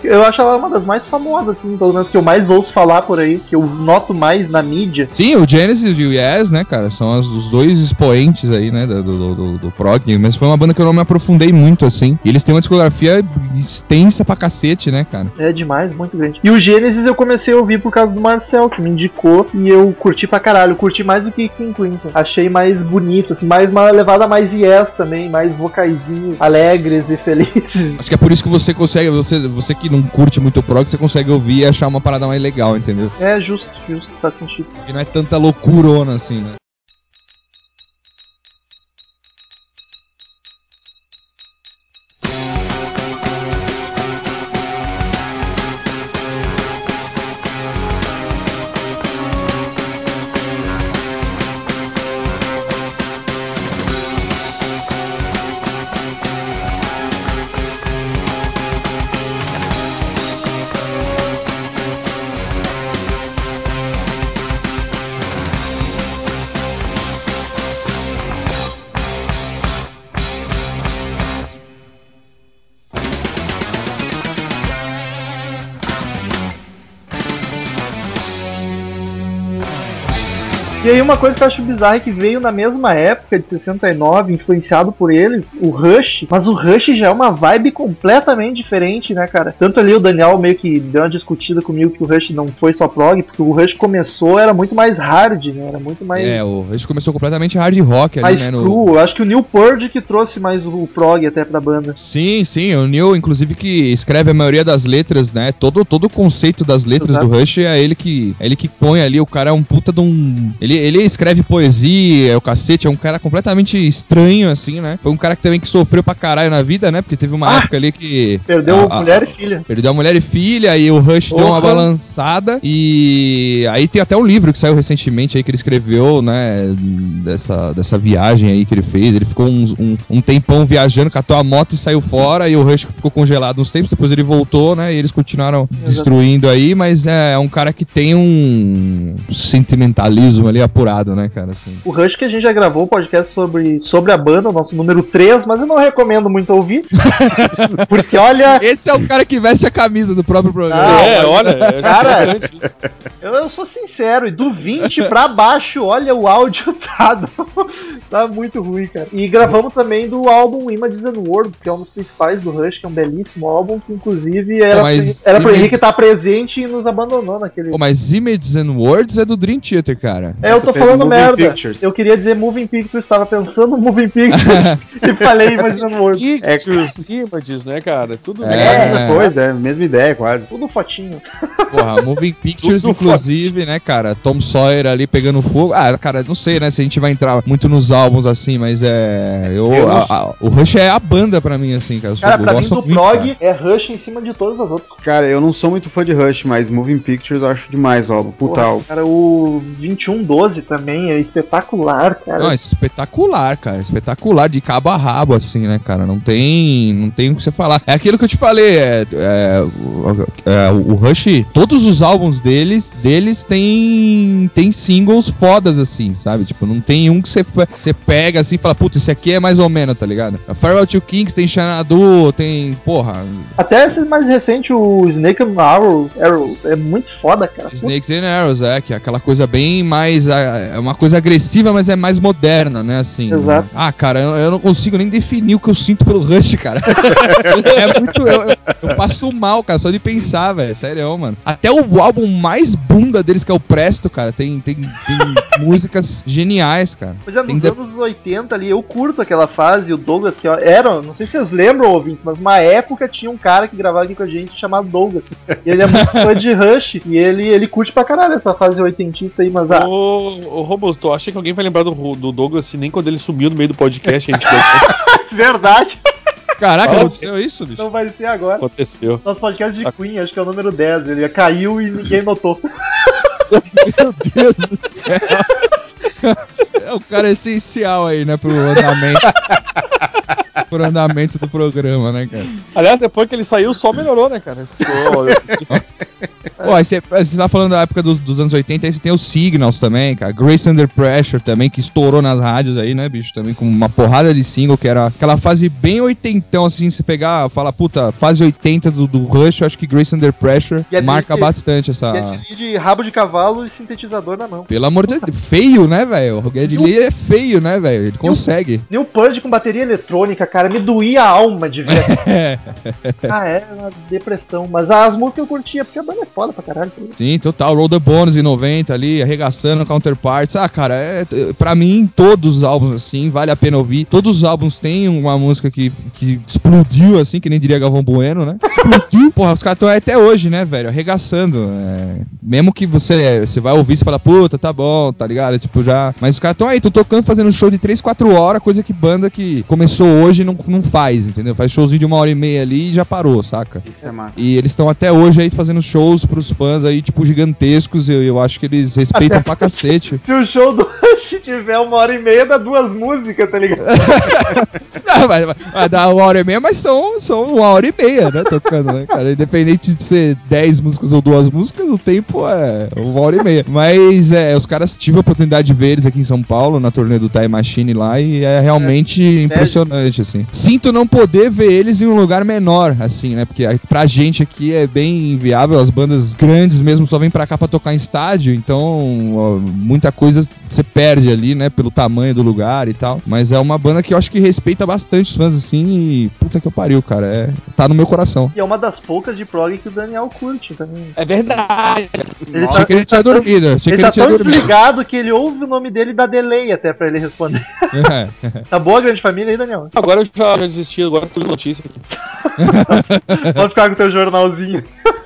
Eu acho ela uma das mais famosas, assim, pelo menos que eu mais ouço falar por aí, que eu noto mais na mídia. Sim, o Genesis e o Yes, né, cara, são as- os dois expoentes aí, né, do, do, do, do prog, mas foi uma banda que eu não me aprofundei muito, assim. E eles têm uma discografia extensa pra cacete, né, cara. É demais, muito grande. E o Gênesis eu comecei a ouvir por causa do Marcel, que me indicou, e eu curti pra caralho. Curti mais do que King Crimson. Achei mais bonito, assim, mais uma levada mais yes também, mais vocaizinhos alegres e felizes. Acho que é por isso que você consegue, você, você que não curte muito prog, você consegue ouvir e achar uma parada mais legal, entendeu? É justo, justo, faz sentido. E não é tanta loucurona assim, né? Uma coisa que eu acho bizarra é que veio na mesma época de 69, influenciado por eles, o Rush, mas o Rush já é uma vibe completamente diferente, né, cara? Tanto ali o Daniel meio que deu uma discutida comigo que o Rush não foi só prog, porque o Rush começou, era muito mais hard, né? Era muito mais. É, o, gente começou completamente hard rock ali, mais né? no- cru. Eu acho que o Neil Purge que trouxe mais o prog até pra banda. Sim, sim, o Neil, inclusive, que escreve a maioria das letras, né? Todo, todo o conceito das letras Exato. do Rush é ele que é ele que põe ali. O cara é um puta de um. Ele, ele escreve poesia, é o cacete, é um cara completamente estranho, assim, né? Foi um cara que também que sofreu pra caralho na vida, né? Porque teve uma Ah! época ali que. Perdeu a- a- mulher e filha. Perdeu a mulher e filha, e o Rush deu uma Porra. balançada. E aí tem até um livro que saiu recentemente aí que ele escreveu, né? Dessa, dessa viagem aí que ele fez. Ele ficou uns- um, um tempão viajando, catou a moto e saiu fora. E o Rush ficou congelado uns tempos. Depois ele voltou, né? E eles continuaram destruindo aí. Mas é, um cara que tem um sentimentalismo ali apurado, né, cara? Assim. O Rush que a gente já gravou o podcast sobre, sobre a banda, o nosso número 3, mas eu não recomendo muito ouvir. porque olha, Esse é o cara que veste a camisa do próprio programa. Ah, é, mas- olha, é Cara, eu, eu sou sincero, e do 20 pra baixo, olha, o áudio tá, tá muito ruim, cara. E gravamos também do álbum Images and Words, que é um dos principais do Rush, que é um belíssimo álbum, que inclusive era, pro, era pro Images- Henrique estar presente e nos abandonou naquele. Pô, mas Images and Words é do Dream Theater, cara. É, eu tô Moving falando merda. Pictures. Eu queria dizer Moving Pictures, estava pensando Moving Pictures e falei Images and Words. Pictures, images, né, cara? Tudo É. É, a mesma coisa, é a mesma ideia quase. Tudo fotinho. Porra, Moving Pictures, Tudo inclusive, né, cara? Tom Sawyer ali pegando fogo. Ah, cara, não sei, né, se a gente vai entrar muito nos álbuns assim, mas é. Eu, Eu a- a- o Rush é a banda pra mim, assim, cara. Eu, sou- Cara, eu pra mim gosto do muito, prog é Rush em cima de todas as outras. Cara, eu não sou muito fã de Rush, mas Moving Pictures eu acho demais o álbum. Puta Porra. Cara, o 2112 também é espetacular, cara. Não, é espetacular, cara. Espetacular, de cabo a rabo, assim, né, cara? Não tem. Não tem o que você falar. É aquilo que eu te falei, é. é, o, é, o Rush, todos os álbuns deles, deles tem. tem singles fodas, assim, sabe? Tipo, não tem um que você, você pega assim e fala, puta, esse aqui é mais ou menos, tá ligado? A Farewell to Kings tem Xanadu, tem. Porra, Até esse mais recente, o Snake and Arrows, Arrows é muito foda, cara. Snakes and Arrows, é, que é aquela coisa bem mais. É é uma coisa agressiva, mas é mais moderna, né? Assim. Exato. Ah, cara, eu, eu não consigo nem definir o que eu sinto pelo Rush, cara. é muito. Eu, eu- eu passo mal, cara, só de pensar, velho. Sério, mano. Até o álbum mais bunda deles, que é o Presto, cara, tem, tem, tem músicas geniais, cara. Pois é, Tem nos de- anos 80 ali, eu curto aquela fase, o Douglas, que era, não sei se vocês lembram, ouvintes, mas uma época tinha um cara que gravava aqui com a gente chamado Douglas. E ele é muito fã de Rush, e ele, ele curte pra caralho essa fase oitentista aí, mas Ô, ô Romulo, tu acha que alguém vai lembrar do, do Douglas assim, nem quando ele sumiu no meio do podcast a gente deu- verdade, Caraca, Nossa. aconteceu isso, bicho? não vai ser agora. aconteceu. Nosso podcast de Queen, acho que é o número 10, ele caiu e ninguém notou. Meu Deus do céu. É o cara essencial aí, né, pro andamento. pro andamento do programa, né, cara? Aliás, depois que ele saiu, só melhorou, né, cara? Ficou- Pô, aí você, você tá falando da época dos, dos anos 80, aí você tem os Signals também, cara. Grace Under Pressure também, que estourou nas rádios aí, né, bicho? Também com uma porrada de single, que era aquela fase bem oitentão, assim, você pegar, fala, puta, fase 80 do, do Rush, eu acho que Grace Under Pressure E é marca bastante essa... E é de, rabo de cavalo e sintetizador na mão. Pelo amor de Deus, feio, né, velho? O Geddy Lee é feio, né, velho? Ele consegue. New Purge com bateria eletrônica, cara, me doía a alma de ver. ah, é uma depressão. Mas as músicas eu curtia, porque a banda é foda pra caralho. Sim, total. Roll the Bones em 90 ali, arregaçando Counterparts. Ah, cara, é, é- pra mim, todos os álbuns, assim, vale a pena ouvir. Todos os álbuns têm uma música que, que explodiu, assim, que nem diria Galvão Bueno, né? Explodiu. Porra, os caras estão até hoje, né, velho? Arregaçando. é. mesmo que você, você vai ouvir e fala, puta, tá bom, tá ligado? Tipo, já. Mas os caras estão aí, estão tocando, fazendo show de 3, 4 horas, coisa que banda que começou hoje não, não faz, entendeu? Faz showzinho de uma hora e meia ali e já parou, saca? Isso é massa. E eles estão até hoje aí fazendo shows pros fãs aí, tipo, gigantescos. Eu, eu acho que eles respeitam pra cacete. Se o show do Rush tiver uma hora e meia, dá duas músicas, tá ligado? Não, vai, vai- vai dar uma hora e meia, mas são, são uma hora e meia, né? Tocando, né, cara? Independente de ser 10 músicas ou duas músicas, o tempo é uma hora e meia. Mas é, os caras tive a oportunidade de ver eles aqui em São Paulo, na turnê do Time Machine lá, e é realmente impressionante, assim. Sinto não poder ver eles em um lugar menor, assim, né? Porque pra gente aqui é bem inviável, as bandas bandas grandes mesmo só vêm pra cá pra tocar em estádio, então ó, muita coisa você perde ali, né, pelo tamanho do lugar e tal. Mas é uma banda que eu acho que respeita bastante os fãs assim e puta que eu pariu, cara. É, tá no meu coração. E é uma das poucas de prog que o Daniel curte também. É verdade. Ele Nossa, Achei que ele tinha dormido, achei ele que tá ele tinha tão dormido. desligado que ele ouve o nome dele e dá delay até pra ele responder. É. Tá boa a grande família aí, Daniel? Agora eu já, já desisti, agora tudo notícia aqui. Pode ficar com o teu jornalzinho.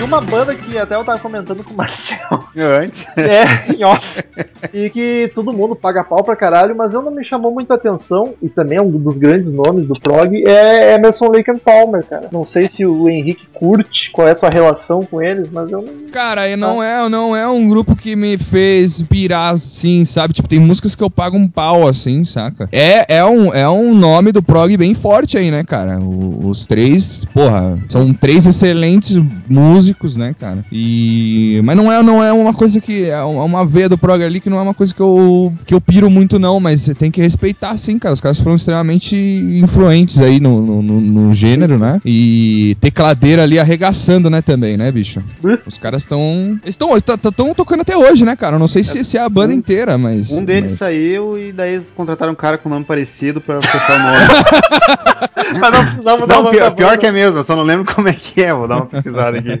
E uma banda que até eu tava comentando com o Marcel. Antes. É, em off. E que todo mundo paga pau pra caralho, mas eu não me chamou muita atenção, e também é um dos grandes nomes do prog, é Emerson Lake and Palmer, cara. Não sei se o Henrique curte, qual é a tua relação com eles, mas eu não. Cara, e não é, não é um grupo que me fez pirar assim, sabe? Tipo, tem músicas que eu pago um pau assim, saca? É, é, um, é um nome do prog bem forte aí, né, cara? O- os três, porra, são três excelentes músicos, né, cara? E. Mas não é, não é uma coisa que. É uma uma veia do prog ali que não é uma coisa que eu, que eu piro muito, não, mas você tem que respeitar, sim, cara. Os caras foram extremamente influentes aí no, no, no- no gênero, né? E tecladeira ali arregaçando, né, também, né, bicho? Os caras estão. Estão estão tocando até hoje, né, cara? Eu não sei se, se é a banda inteira, mas. Um deles mas- saiu e daí eles contrataram um cara com nome parecido pra fechar o nome. Mas não precisava dar Não, pior, pior que é mesmo, eu só não lembro como é que é, vou dar uma pesquisada aqui.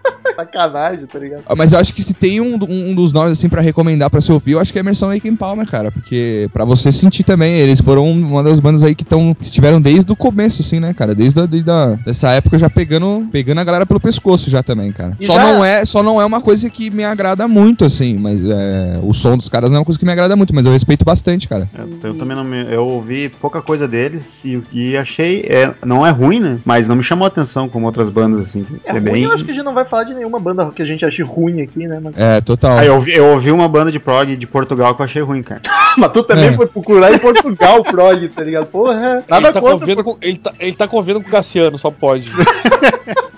Sacanagem, tá ligado? Ah, Mas eu acho que se tem um, um dos nomes assim pra recomendar pra se ouvir, eu acho que é Emerson Lake and Palmer, cara, porque pra você sentir também, eles foram uma das bandas aí que estão que estiveram desde o começo assim, né, cara? Desde, a, desde a- dessa época já pegando pegando a galera pelo pescoço já também, cara. E Só já- não é, só não é uma coisa que me agrada muito assim, mas é, o som dos caras não é uma coisa que me agrada muito, mas eu respeito bastante, cara. Eu, eu também não me, eu ouvi pouca coisa deles e, e achei, é, não é ruim, né? Mas não me chamou a atenção como outras bandas assim. É, ruim, eu acho que a gente não vai falar de nenhuma banda que a gente ache ruim aqui, né? Mas, É, total. Ah, eu, ouvi, eu ouvi uma banda de prog de Portugal que eu achei ruim, cara. mas tu também É. foi procurar em Portugal, prog, tá ligado? Porra, nada ele, tá contra. convivendo com, ele, tá, ele tá convivendo com o Cassiano, só pode.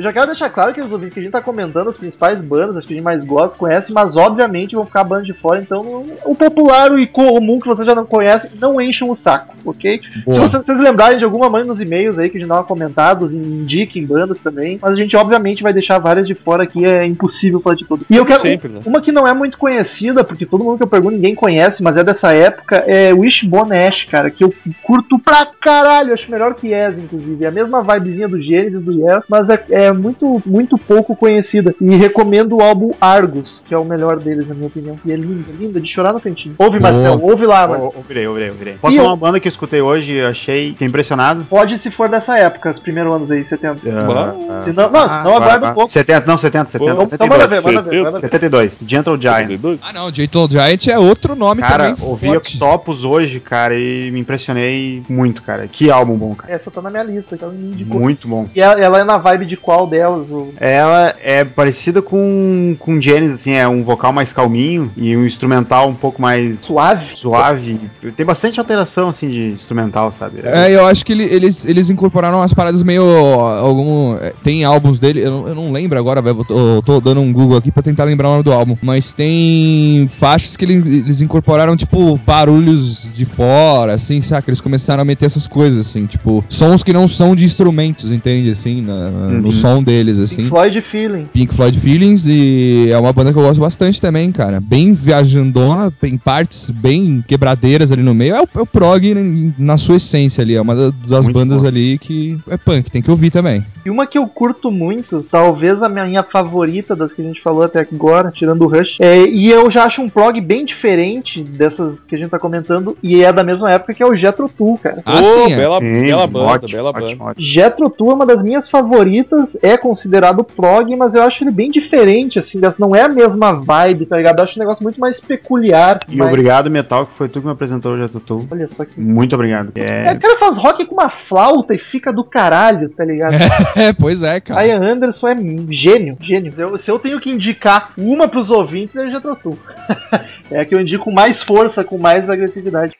Eu já quero deixar claro que os ouvintes que a gente tá comentando as principais bandas, as que a gente mais gosta, conhece, mas obviamente vão ficar bandas de fora, então o popular e comum que vocês já não conhecem, não enchem o saco, ok? Boa. Se vocês, vocês lembrarem de alguma, mãe nos e-mails aí que a gente dava comentados, indiquem bandas também, mas a gente obviamente vai deixar várias de fora aqui, é impossível falar de todas. E eu quero. Sempre, né? Uma que não é muito conhecida, porque todo mundo que eu pergunto ninguém conhece, mas é dessa época, é Wishbone Ash, cara, que eu curto pra caralho, acho melhor que Yes, inclusive. É a mesma vibezinha do Gênesis do Yes, mas é, é muito, muito pouco conhecida. E recomendo o álbum Argus, que é o melhor deles, na minha opinião. E é linda, linda, de chorar no cantinho. Ouve. Marcel, ouve lá, mano. Ou- Ouvirei, ouvirei, ouvirei. Posso E falar eu- uma banda que eu escutei hoje e achei, fiquei impressionado? Pode se for dessa época, os primeiros anos aí, 70. Ah, Se não- não, senão aguarda um pouco. 70, não, 70, 70, Então- Então manda ver, 72. manda ver, manda ver. 72, Gentle Giant. Ah, não, Gentle Giant é outro nome Cara, também. ouvi forte. Octopus hoje, cara, e me impressionei muito, cara. Que álbum bom, cara. Essa tá na minha lista, que me indicou. Muito bom. E ela, ela é na vibe de qual delas? O... Ela é parecida com, com Genesis, assim, é um vocal mais calminho e um instrumental um pouco mais Suave? suave. Tem bastante alteração, assim, de instrumental, sabe? É, eu acho que ele- eles, eles incorporaram umas paradas meio. Algum, é, tem álbuns dele, eu não, eu não lembro agora, velho. Eu tô, dando um Google aqui pra tentar lembrar o nome do álbum. Mas tem faixas que ele- eles incorporaram, tipo, barulhos de fora, assim, saca? Eles começaram a meter essas coisas, assim, tipo, sons que não são de instrumentos, entende? Assim, na- Uhum. no som deles, assim. Pink Floyd Feeling. Pink Floyd Feelings e é uma banda que eu gosto bastante também, cara. Bem viajandona, tem partes bem quebradeiras ali no meio. É o, é o prog na sua essência ali, é uma da- das Muito bandas bom. ali que é punk, tem que ouvir também. E uma que eu curto muito, talvez a minha favorita das que a gente falou até agora, tirando o Rush, é, e eu já acho um prog bem diferente dessas que a gente tá comentando, e é da mesma época que é o Jethro Tull, cara. Ah, Ô, sim, é. bela, Sim, bela banda, ótimo, bela ótimo, banda. ótimo. Jethro Tull é uma das minhas favoritas, é considerado prog, mas eu acho ele bem diferente, assim, não é a mesma vibe, tá ligado? Eu acho um negócio muito mais peculiar. E mas- obrigado, Metal, que foi tu que me apresentou o Tutu. Olha só que. Muito obrigado. É, É, o cara faz rock com uma flauta e fica do caralho, tá ligado? É, pois é, cara. Ian Anderson é gênio, gênio. Se eu, se eu tenho que indicar uma pros ouvintes, é o Jethro Tull. é a que eu indico com mais força, com mais agressividade.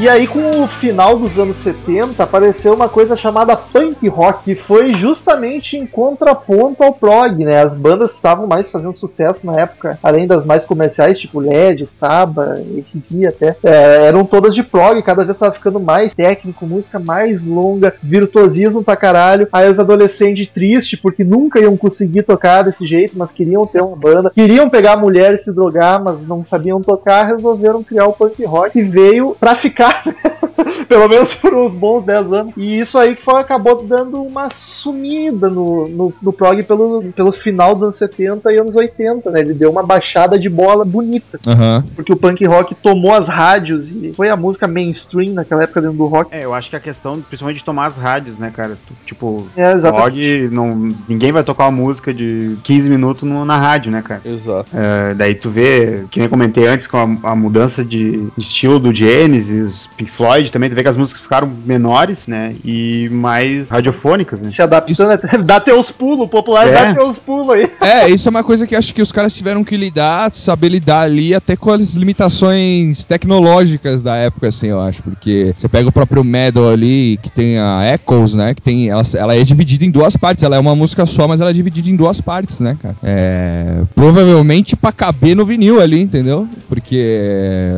E aí, com o final dos anos 70, apareceu uma coisa chamada punk rock, que foi justamente em contraponto ao prog, né? As bandas que estavam mais fazendo sucesso na época, além das mais comerciais, tipo LED, Saba, ACD até, é, eram todas de prog, cada vez tava ficando mais técnico, música mais longa, virtuosismo pra caralho. Aí os adolescentes tristes, porque nunca iam conseguir tocar desse jeito, mas queriam ter uma banda, queriam pegar mulher e se drogar, mas não sabiam tocar, resolveram criar o punk rock e veio pra ficar, pelo menos por uns bons 10 anos. E isso aí que foi, acabou dando uma sumida no, no, no prog pelo, pelo final dos anos 70 e anos 80, né? Ele deu uma baixada de bola bonita. Aham. Porque o punk rock tomou as rádios e foi a música mainstream naquela época dentro do rock. É, eu acho que a questão, principalmente de tomar as rádios, né, cara? Tipo, É, prog, não, ninguém vai tocar uma música de 15 minutos no- na rádio, né, cara? Exato. É, daí tu vê, que nem comentei antes, com a, a mudança de estilo do Genesis, Pink Floyd, também tu vê que as músicas ficaram menores, né? E mais radiofônicas, né? Se adaptando, até- dá teus pulos, o popular É. dá teus pulos aí. É, isso é uma coisa que acho que os caras tiveram que lidar, saber lidar ali, até com as limitações tecnológicas da época, assim, eu acho. Porque você pega o próprio Metal ali, que tem a Echoes, né? Que tem. Ela, ela é dividida em duas partes. Ela é uma música só, mas ela é dividida em duas partes, né, cara? É. Provavelmente pra caber no vinil ali, entendeu? Porque é,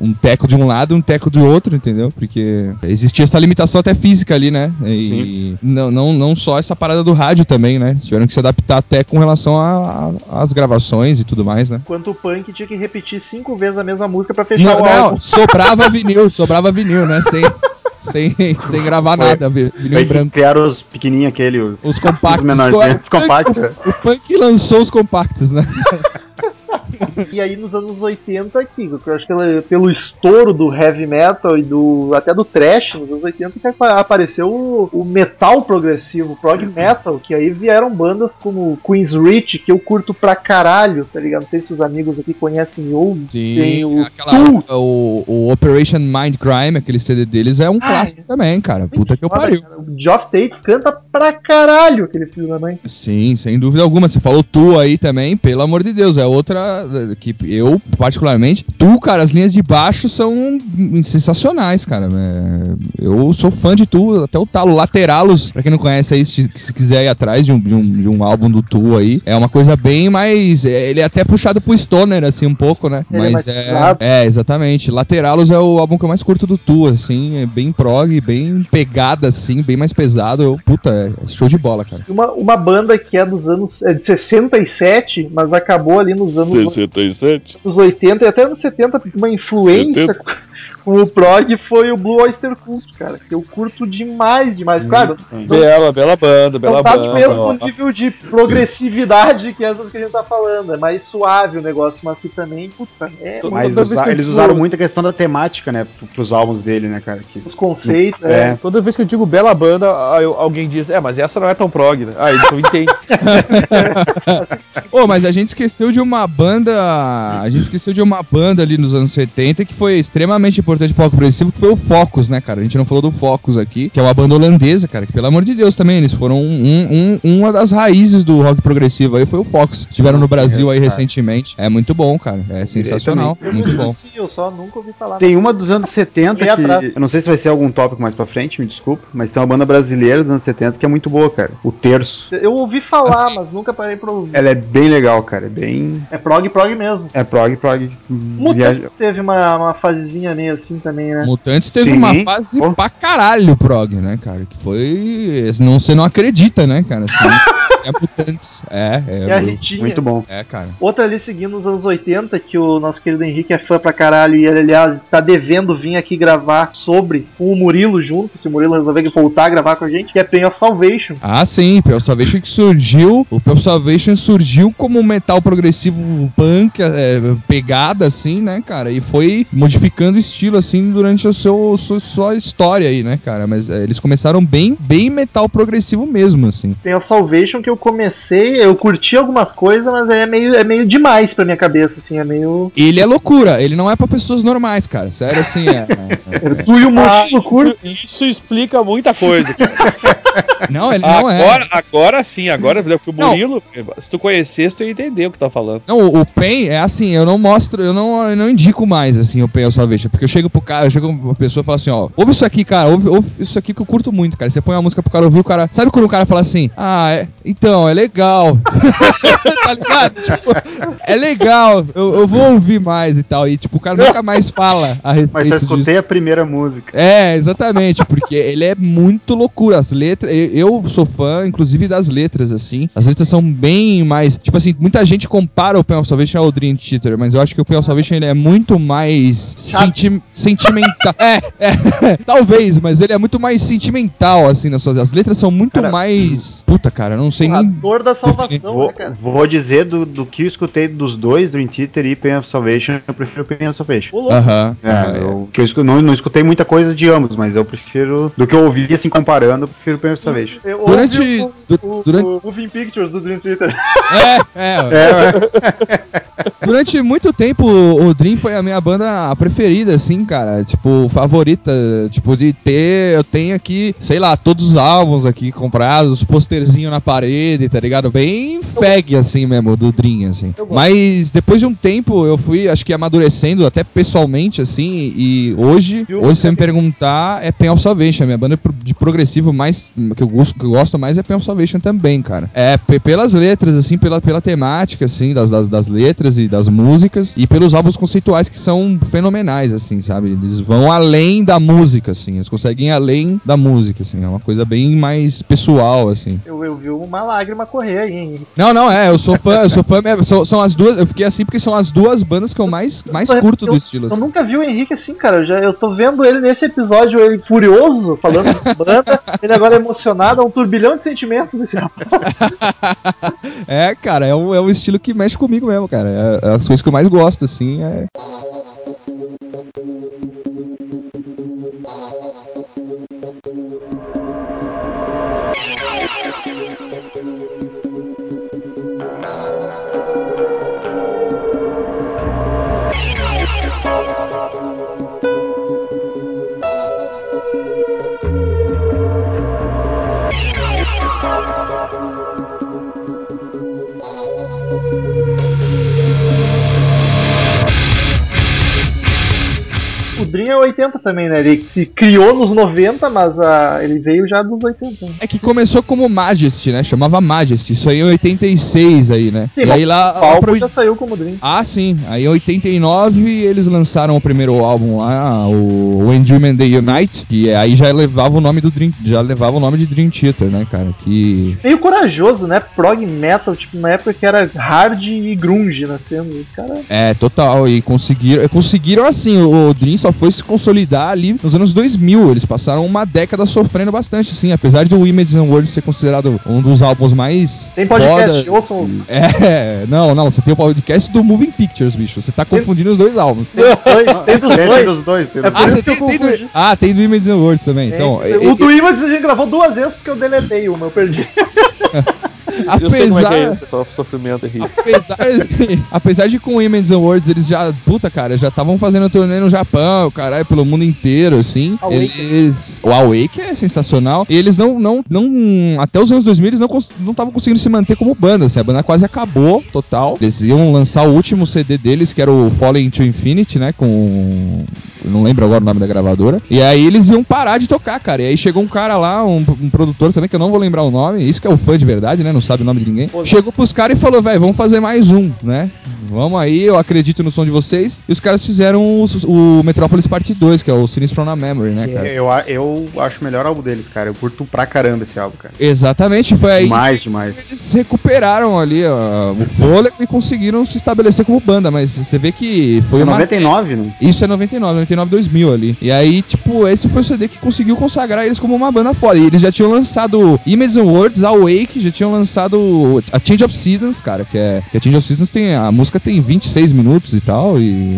um teco de um lado e um teco do outro, entendeu? Porque existia essa limitação até física ali, né? E não, não, não só essa parada do rádio também, né? Tiveram que se adaptar até com relação às gravações e tudo mais, né? Enquanto o punk tinha que repetir cinco vezes a mesma música pra fechar Não, o não, álbum. sobrava vinil, sobrava vinil, né? Sem, sem, sem gravar Foi. nada, vi- vinil branco. criaram os pequenininhos aqueles, os, Os compactos. os menorzinhos, os compactos. O, o punk lançou os compactos, né? E aí nos anos 80 aqui, eu acho que ela- pelo estouro do heavy metal e do até do thrash nos anos 80 que apa- apareceu o, o metal progressivo, o prog metal, que aí vieram bandas como Queen's Reach, que eu curto pra caralho, tá ligado? Não sei se os amigos aqui conhecem ou tem o aquela, Tool. o, o Operation Mind Crime, aquele CD deles, é um Ah, clássico também, cara. Puta que eu pariu. cara. O Geoff Tate canta pra caralho aquele filho da mãe. Sim, sem dúvida alguma. Você falou tu aí também, pelo amor de Deus. É outra que eu, particularmente, tu, cara, as linhas de baixo são sensacionais, cara. É, eu sou fã de tu, até o talo. Lateralos, pra quem não conhece aí, se, se quiser ir atrás de um, de, um, de um álbum do tu aí, é uma coisa bem mais. é, Ele é até puxado pro Stoner, assim, um pouco, né? Ele é Mas é. pesado. É, exatamente. Lateralos é o álbum que eu mais curto do tu, assim. É bem prog, bem pegada, assim, bem mais pesado. Eu, puta, é show de bola, cara. Uma, uma banda que é dos anos é de 67, mas acabou ali nos anos 67? anos 80 e até anos 70, uma influência 70. O prog foi o Blue Oyster Cult, cara. Que eu curto demais, demais. Claro, não, Bela, bela banda, bela não tá banda. mesmo ó. nível de progressividade que essas que a gente tá falando. É mais suave o negócio, mas que também, puta, é. Mas usa- eles digo usaram muito a questão da temática, né? pro- Pros álbuns dele, né, cara? Que, Os conceitos, é. É. Toda vez que eu digo bela banda, alguém diz, é, mas essa não é tão prog, né? Aí então entende. Ô, mas a gente esqueceu de uma banda. A gente esqueceu de uma banda ali nos anos 70 que foi extremamente importante pro rock progressivo, que foi o Focus, né, cara? A gente não falou do Focus aqui, que é uma banda holandesa, cara, que pelo amor de Deus também, eles foram um, um- uma das raízes do rock progressivo aí, foi o Focus. Estiveram no Brasil aí recentemente. É muito bom, cara. É sensacional. Eu Muito bom. eu só nunca ouvi falar. Tem uma dos anos 70 E atrás. que. Eu não sei se vai ser algum tópico mais pra frente, me desculpa, mas tem uma banda brasileira dos anos 70 que é muito boa, cara. O Terço. Eu ouvi falar, Assim. mas nunca parei pra ouvir. Ela é bem legal, cara. É bem. É prog, prog mesmo. É prog, prog. Viaja... Mutantes teve uma, uma fasezinha meio assim também, né? Mutantes teve Sim. uma fase Pô. pra caralho prog, né, cara? Que foi. Não, você não acredita, né, cara? Assim, é Mutantes. É, é. Eu- Ritinha. Muito bom. É, cara. Outra ali seguindo nos anos 80, que o nosso querido Henrique é fã pra caralho, e ele, aliás, tá devendo vir aqui gravar sobre com o Murilo junto, se o Murilo resolver voltar a gravar com a gente, que é Pain of Salvation. Ah, sim, Pell Salvation que surgiu. O Pell Salvation surgiu como um metal progressivo punk, é, pegada, assim, né, cara? E foi modificando o estilo, assim, durante a seu, sua, sua história aí, né, cara? Mas é, eles começaram bem, bem metal progressivo mesmo, assim. Pain of Salvation, que eu eu comecei, eu curti algumas coisas, mas é meio, é meio demais pra minha cabeça, assim, é meio. Ele é loucura, ele não é pra pessoas normais, cara. Sério, assim, é. é- é- Tu e o Ah, curto. isso, isso explica muita coisa. cara. Não, ele não é. agora, agora sim, agora, porque o Não. Murilo, se tu conhecesse, tu ia entender o que tá falando. Não, o, o Pen é assim, eu não mostro, eu não, eu não indico mais, assim, o Pen ao Salvation. Porque eu chego pro cara, eu chego pra pessoa e falo assim, ó, ouve isso aqui, cara, ouve, ouve isso aqui que eu curto muito, cara. Você põe uma música pro cara ouvir, o cara. Sabe quando o cara fala assim, ah, é, então, é legal. tá ligado? Tipo, é legal, eu, eu vou ouvir mais e tal. E, tipo, o cara nunca mais fala a Mas respeito só disso. escutei a primeira música. É, exatamente, porque ele é muito loucura. As letras, eu eu sou fã, inclusive, das letras, assim. As letras são bem mais. Tipo assim, muita gente compara o Pen of Salvation ao Dream Theater, mas eu acho que o Pen of Salvation ele é muito mais senti sentimental. é, é, talvez, mas ele é muito mais sentimental, assim, nas suas. As letras são muito Cara, mais. Puta, cara, eu não sei A nem. dor da salvação, Vou, né, cara? vou dizer do, do que eu escutei dos dois, Dream Theater e Pain of Salvation, eu prefiro Pain of Salvation. Louco. Aham. É, eu, que eu não, não escutei muita coisa de ambos, mas eu prefiro. Do que eu ouvi, assim, comparando, eu prefiro Pain of Salvation. Eu Durante- ouvi o, o, durante- o Moving Pictures do Dream Theater. É, é, É, Durante muito tempo, o Dream foi a minha banda preferida, assim, cara. Tipo, favorita. Tipo, de ter. Eu tenho aqui, sei lá, todos os álbuns aqui comprados, posterzinho na parede, tá ligado? Bem fag, assim mesmo, do Dream, assim. Mas depois de um tempo, eu fui, acho que amadurecendo, até pessoalmente, assim. E hoje, hoje, se você me perguntar, é Pen of Salvation. A minha banda de progressivo mais. que eu gosto, que eu gosto mais é Pen of Salvation também, cara. É, pe- pelas letras, assim, pela, pela temática, assim, das, das, das letras e das músicas, e pelos álbuns conceituais que são fenomenais, assim, sabe? Eles vão além da música, assim, eles conseguem ir além da música, assim, é uma coisa bem mais pessoal, assim. Eu, eu vi uma lágrima correr aí, hein? Não, não, é, eu sou fã, eu sou fã mesmo, são, são as duas, eu fiquei assim porque são as duas bandas que eu mais, mais Eu- curto do eu- estilo, Eu assim. nunca vi o Henrique assim, cara. Eu, já, eu tô vendo ele nesse episódio, ele furioso, falando de banda. ele agora é emocionado, é um turbilhão de sentimentos esse rapaz. É, cara, é um, é um estilo que mexe comigo mesmo, cara, é, é as coisas que eu mais gosto, assim, é... Dream é 80 também, né? Ele se criou nos 90, mas ah, ele veio já dos 80. né? É que começou como Majesty, né? Chamava Majesty. Isso aí em 86 aí, né? Sim, e aí lá. Já saiu como Dream. Ah, sim. Aí em 89 eles lançaram o primeiro álbum lá, o When Human They Unite, que aí já levava o nome do Dream, já levava o nome de Dream Theater, né, cara? Que Meio corajoso, né? Prog metal, tipo, na época que era hard e grunge nascendo. Os caras. é total e conseguiram, conseguiram assim, o Dream só foi se consolidar ali nos anos 2000. Eles passaram uma década sofrendo bastante, assim, apesar de o Images and Words ser considerado um dos álbuns mais Tem podcast, foda- ouçam. É, não, não, você tem o podcast do Moving Pictures, bicho. Você tá confundindo os dois álbuns. Tem dos dois, tem dos tem, tem dois. dos dois. Tem É dos Ah, dois. isso você que eu tem, tem do, ah, tem do Images and Words também. Então, Tem- e- o do Images a gente gravou duas vezes porque eu deletei uma, eu perdi. Eu sei como é que é apesar, pessoal sofrimento Henrique. apesar, apesar de com o and Words eles já, puta cara, já estavam fazendo turnê no Japão, caralho, pelo mundo inteiro, assim. Awake. Eles, o Awake é sensacional. E eles não, não, não, até os anos 2000 eles não cons- não estavam conseguindo se manter como banda, assim. A banda quase acabou, total. Eles iam lançar o último CD deles, que era o Falling to Infinity, né, com eu não lembro agora o nome da gravadora. E aí eles iam parar de tocar, cara. E aí chegou um cara lá, um, um produtor também, que eu não vou lembrar o nome. Isso que é o fã de verdade, né? Não sabe o nome de ninguém. Chegou pros caras e falou, velho, vamos fazer mais um, né? Vamos aí, eu acredito no som de vocês. E os caras fizeram o, o Metrópolis Parte 2, que é o Sinistro from a Memory, né, cara? Eu, eu acho o melhor álbum deles, cara. Eu curto pra caramba esse álbum, cara. Exatamente, foi aí Demais, demais. eles recuperaram ali ó, o fôlego e conseguiram se estabelecer como banda, mas você vê que foi Foi uma 99, não? Isso é 99, 99, 2000 ali. E aí, tipo, esse foi o CD que conseguiu consagrar eles como uma banda foda. E eles já tinham lançado Images and Words, Awake, já tinham lançado lançado a Change of Seasons, cara, que é que a Change of Seasons tem a música tem 26 minutos e tal e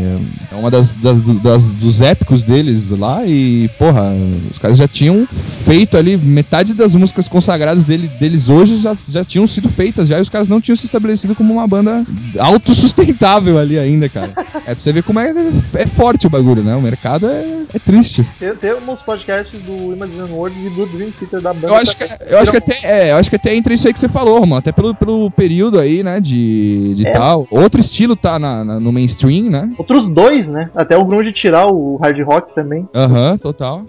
é uma das, das, das dos épicos deles lá e porra, os caras já tinham feito ali metade das músicas consagradas dele, deles hoje já, já tinham sido feitas já e os caras não tinham se estabelecido como uma banda autossustentável ali ainda, cara. É pra você ver como é, é forte o bagulho, né? O mercado é, é triste. Tem, tem uns podcasts do Imagine World e do Dream Theater da banda. Eu acho que, eu acho que até, é, eu acho que até entra isso aí que você falou, mano. Até pelo, pelo período aí, né, de, de É. tal. Outro estilo tá na, na- no mainstream, né? Outros dois, né? Até o Grunge tirar o hard rock também. Aham, total.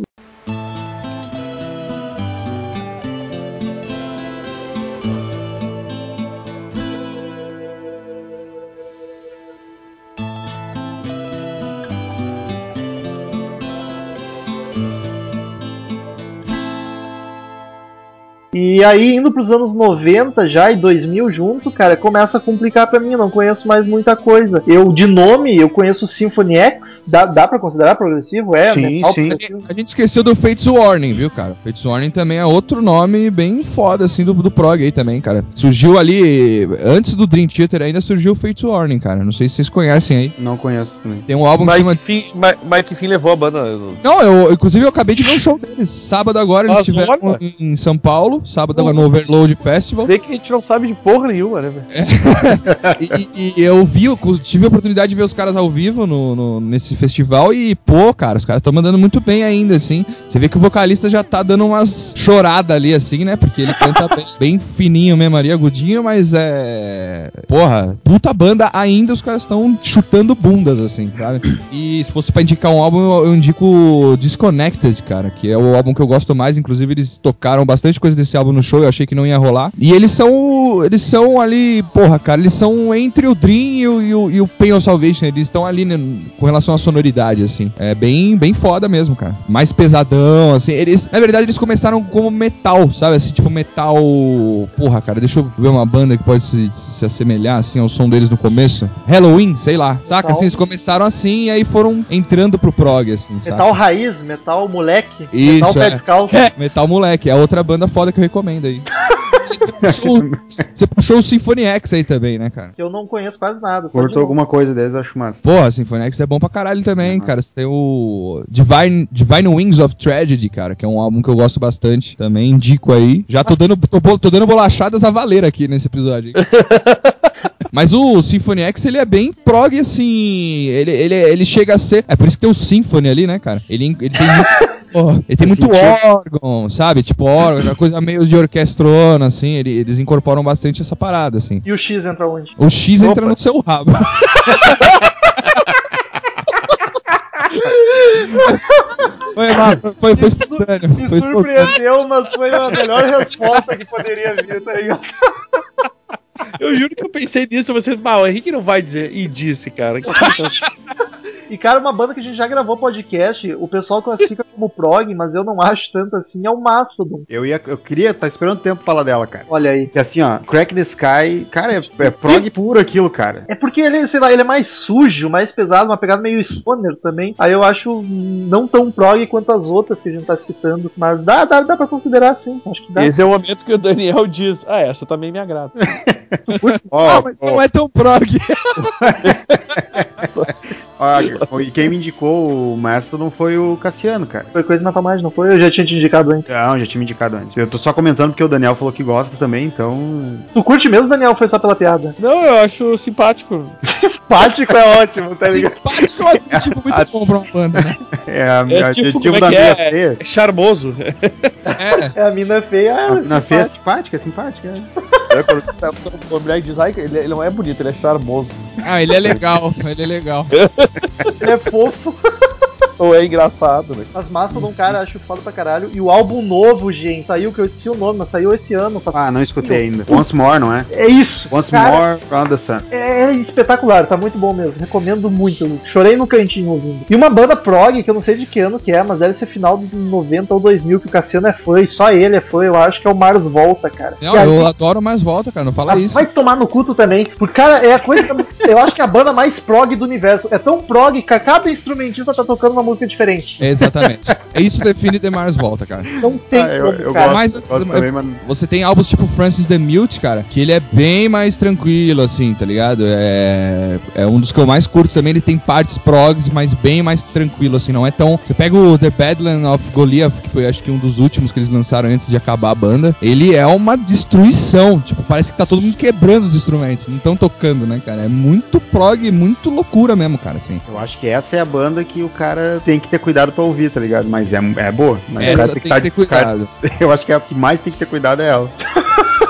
E aí, indo pros anos 90 já e 2000 junto, cara, começa a complicar pra mim. Não conheço mais muita coisa. Eu, de nome, eu conheço o Symphony X. Dá, dá pra considerar progressivo? É, Sim, metal sim. progressivo. A gente esqueceu do Fates Warning, viu, cara? Fates Warning também é outro nome bem foda, assim, do, do prog aí também, cara. Surgiu ali, antes do Dream Theater ainda surgiu o Fates Warning, cara. Não sei se vocês conhecem aí. Não conheço também. Tem um álbum que chama... Mike Finn, Mike, Mike Finn levou a banda. Não, eu, inclusive eu acabei de ver um show deles. Sábado agora eles Ah, estiveram olha. em São Paulo, sábado agora no Overload Festival. Vê que a gente não sabe de porra nenhuma, né, velho? E, e- e eu vi, eu tive a oportunidade de ver os caras ao vivo no, no- nesse festival e, pô, cara, os caras estão mandando muito bem ainda, assim. Você vê que o vocalista já tá dando umas choradas ali, assim, né? Porque ele canta bem, bem fininho mesmo ali, agudinho, mas é. Porra, puta banda ainda, os caras estão chutando bundas, assim, sabe? E se fosse pra indicar um álbum, eu, eu indico Disconnected, cara, que é o álbum que eu gosto mais. Inclusive, eles tocaram bastante coisa desse álbum no show, eu achei que não ia rolar. E eles são. Eles são ali, porra, cara, eles são entre o Dream e o, e o, e o Pain of Salvation. Eles estão ali né, com relação à sonoridade, assim. É bem, bem foda mesmo, cara. Mais pesadão, assim. Eles, na verdade, eles começaram como metal, sabe? Assim, tipo metal. Porra, cara, deixa eu ver uma banda que pode se, se assemelhar, assim, ao som deles no começo. Halloween, sei lá. Saca? Metal. Assim, eles começaram assim e aí foram entrando pro prog, assim, sabe? Metal raiz, metal moleque, Isso, metal pé é. descalço. É, Metal Moleque, é outra banda foda que eu recomendo aí. Você puxou, você puxou o Symphony X aí também, né, cara? Eu não conheço quase nada. Nome. alguma coisa deles, acho massa. Porra, Symphony X é bom pra caralho também, cara. Você tem o Divine, Divine Wings of Tragedy, cara, que é um álbum que eu gosto bastante. Também indico aí. Já tô dando, tô, tô dando bolachadas a valer aqui nesse episódio. Mas o Symphony X, ele é bem prog, assim. Ele, ele, ele chega a ser. É por isso que tem o Symphony ali, né, cara? Ele, ele tem ele tem muito sentido. órgão, sabe? Tipo órgão, uma coisa meio de orquestrona, assim. ele- eles incorporam bastante essa parada, assim. E o X entra onde? O X entra Opa. no seu rabo. foi, lá, foi, foi espontâneo. Me Foi espontâneo. surpreendeu, mas foi a melhor resposta que poderia vir, tá ligado? Eu juro que eu pensei nisso, você, bah, o Henrique não vai dizer. E disse, cara. E, cara, uma banda que a gente já gravou podcast, o pessoal classifica como prog, mas eu não acho tanto assim, é o Mastodon. Eu, ia, eu queria, tá esperando tempo pra falar dela, cara. Olha aí. Que assim, ó, Crack the Sky, cara, é, é prog puro aquilo, cara. É porque ele, sei lá, ele é mais sujo, mais pesado, uma pegada meio stoner também. Aí eu acho não tão prog quanto as outras que a gente tá citando. Mas dá, dá, dá pra considerar sim. Acho que dá. Esse é o momento que o Daniel diz: Ah, essa também me agrada. Ó, Ah, mas ó, não é tão prog. e quem me indicou o Mastodon foi o Cassiano, cara. Foi coisa Natal mais, não foi? Eu já tinha te indicado antes. Não, já tinha me indicado antes. Eu tô só comentando porque o Daniel falou que gosta também, então. Tu curte mesmo, Daniel? Foi só pela piada? Não, eu acho simpático. Simpático é ótimo, tá ligado? Simpático é um adjetivo muito bom pra uma banda, né? É, a, É a tipo, adjetivo como é da que minha é? feia. É charmoso. É. É, a mina feia. A é mina feia é simpática. simpática, é simpática. é. É, quando a mulher diz, ai, ele, ele não é bonito, ele é charmoso. Ah, ele é legal, ele é legal. Ele é fofo. Ou é engraçado, né? As Mastodon, cara, acho foda pra caralho. E o álbum novo, gente, saiu, que eu esqueci o nome, mas saiu esse ano. faz- Ah, não escutei ainda. Once More, não é? É isso. Once cara, More Round the Sun. É espetacular, tá muito bom mesmo. Recomendo muito. Chorei no cantinho ouvindo. E uma banda prog, que eu não sei de que ano que é, mas deve ser final dos 90 ou 2000, que o Cassiano é fã, e só ele é fã, eu acho que é o Mars Volta, cara. Não, Que a eu adoro mais volta, cara. Não fala Ah, isso. Vai tomar no culto também. Porque, cara, é a coisa. eu acho que é a banda mais prog do universo. É tão prog que cada instrumentista tá tocando uma música diferente. Exatamente. É Isso define The Mars Volta, cara. Não tem Ah, eu, como, eu cara. gosto, Mas, eu assim, gosto mas- também, mas Você tem álbuns tipo Francis the Mute, cara, que ele é bem mais tranquilo, assim, tá ligado? É, é um dos que eu mais curto também. Ele tem partes progs, mas bem mais tranquilo, assim. Não é tão. Você pega o The Badland of Goliath, que foi acho que um dos últimos que eles lançaram antes de acabar a banda. Ele é uma destruição. Tipo, parece que tá todo mundo quebrando os instrumentos. Não estão tocando, né, cara? É muito prog, muito loucura mesmo, cara, assim. eu acho que essa é a banda que o cara tem que ter cuidado pra ouvir, tá ligado? Mas é, é boa. Mas Essa tem que tá- ter cara- cuidado. eu acho que é a que mais tem que ter cuidado é ela.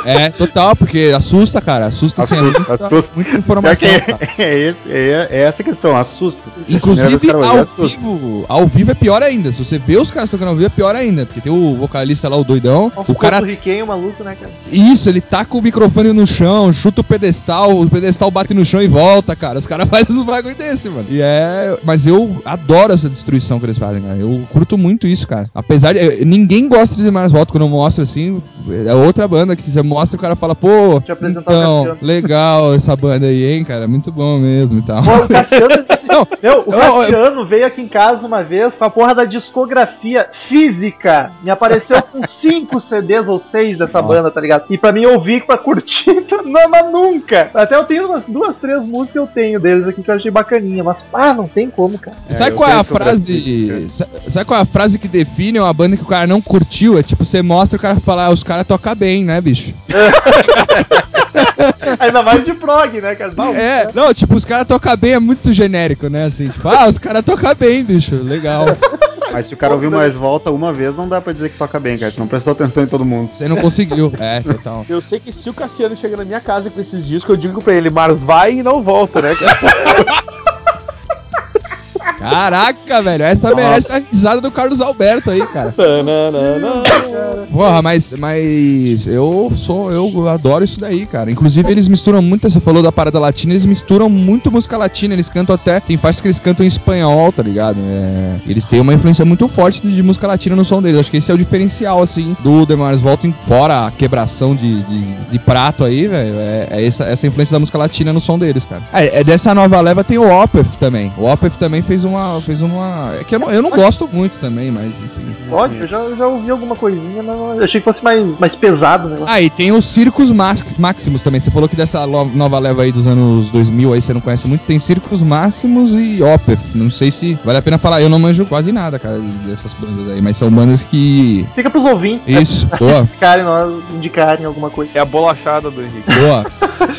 É, total, porque assusta, cara. Assusta, assim, Assusta, muita, assusta. muita informação. é, é, esse, é, é essa a questão, assusta. Inclusive, ao assusta. vivo, ao vivo é pior ainda. Se você vê os caras tocando ao vivo, é pior ainda. Porque tem o vocalista lá, o doidão. Nossa, o cara. riquinho, maluco, né, cara? Isso, ele taca o microfone no chão, chuta o pedestal, o pedestal bate no chão e volta, cara. Os caras fazem uns bagulho desse, mano. E é. Mas eu adoro essa destruição que eles fazem, cara. Eu curto muito isso, cara. Apesar de. eh, Ninguém gosta de mais volta quando eu mostro assim. É outra banda que você mostra e o cara fala, pô. Então, legal essa banda aí, hein, cara. Muito bom mesmo e tal. Pô, o Cassiano Não, Meu, o eu- Cassiano veio aqui em casa uma vez com a porra da discografia física. Me apareceu com cinco CDs ou seis dessa Nossa. banda, tá ligado? E pra mim ouvir pra curtir, não, mas nunca. Até eu tenho umas duas, três músicas que eu tenho deles aqui que eu achei bacaninha. Mas, ah, não tem como, cara. É, sabe qual é a frase. Sabe qual é a frase que define uma banda que o cara não curtiu? É tipo, você mostra o cara fala, ah, os caras tocam bem, né, bicho? Ainda mais de prog, né, cara? Não, É, não, tipo, os caras tocam bem é muito genérico, né? Assim, tipo, ah, os caras tocam bem, bicho, legal. Mas se o cara ouvir mais volta uma vez, não dá pra dizer que toca bem, cara. Tu não prestou atenção em todo mundo. Você não conseguiu. É, total. Eu sei que se o Cassiano chega na minha casa com esses discos, eu digo pra ele, Mars vai e não volta, né? cara? Caraca, velho, essa merece a risada do Carlos Alberto aí, cara. Porra, mas, mas eu sou, eu adoro isso daí, cara. Inclusive, eles misturam muito, você falou da parada latina, eles misturam muito música latina, eles cantam até, tem faixas que eles cantam em espanhol, tá ligado? É, eles têm uma influência muito forte de, de música latina no som deles. Acho que esse é o diferencial, assim, do The Mars Volta, fora a quebração de, de, de prato aí, velho. É, é essa, essa influência da música latina no som deles, cara. É, é dessa nova leva tem o Opeth também. O Opeth também fez uma, fez uma, é que eu não, eu não gosto muito também, mas enfim. Pode, eu já, eu já ouvi alguma coisinha, mas eu achei que fosse mais, mais pesado o negócio. Ah, e tem os Circos Máximos também. Você falou que dessa nova leva aí dos anos 2000 aí você não conhece muito. Tem Circos Máximos e Opeth. Não sei se vale a pena falar. Eu não manjo quase nada, cara, dessas bandas aí. Mas são bandas que... Fica pros ouvintes Isso, boa, indicarem, nós, indicarem alguma coisa. É a bolachada do Henrique. boa.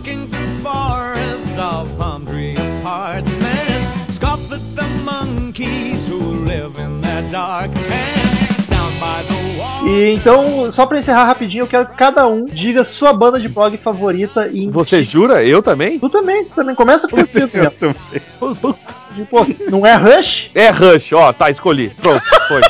Walking through forests of palm tree apartments, scoff at the monkeys who live in their dark tents. Down by the wall. E então, só pra encerrar rapidinho, eu quero que cada um diga sua banda de prog favorita e Você jura? Eu também? Tu também, tu também. Começa com você, Eu também. Pô, não é Rush? É Rush, ó, tá, escolhi. Pronto, foi.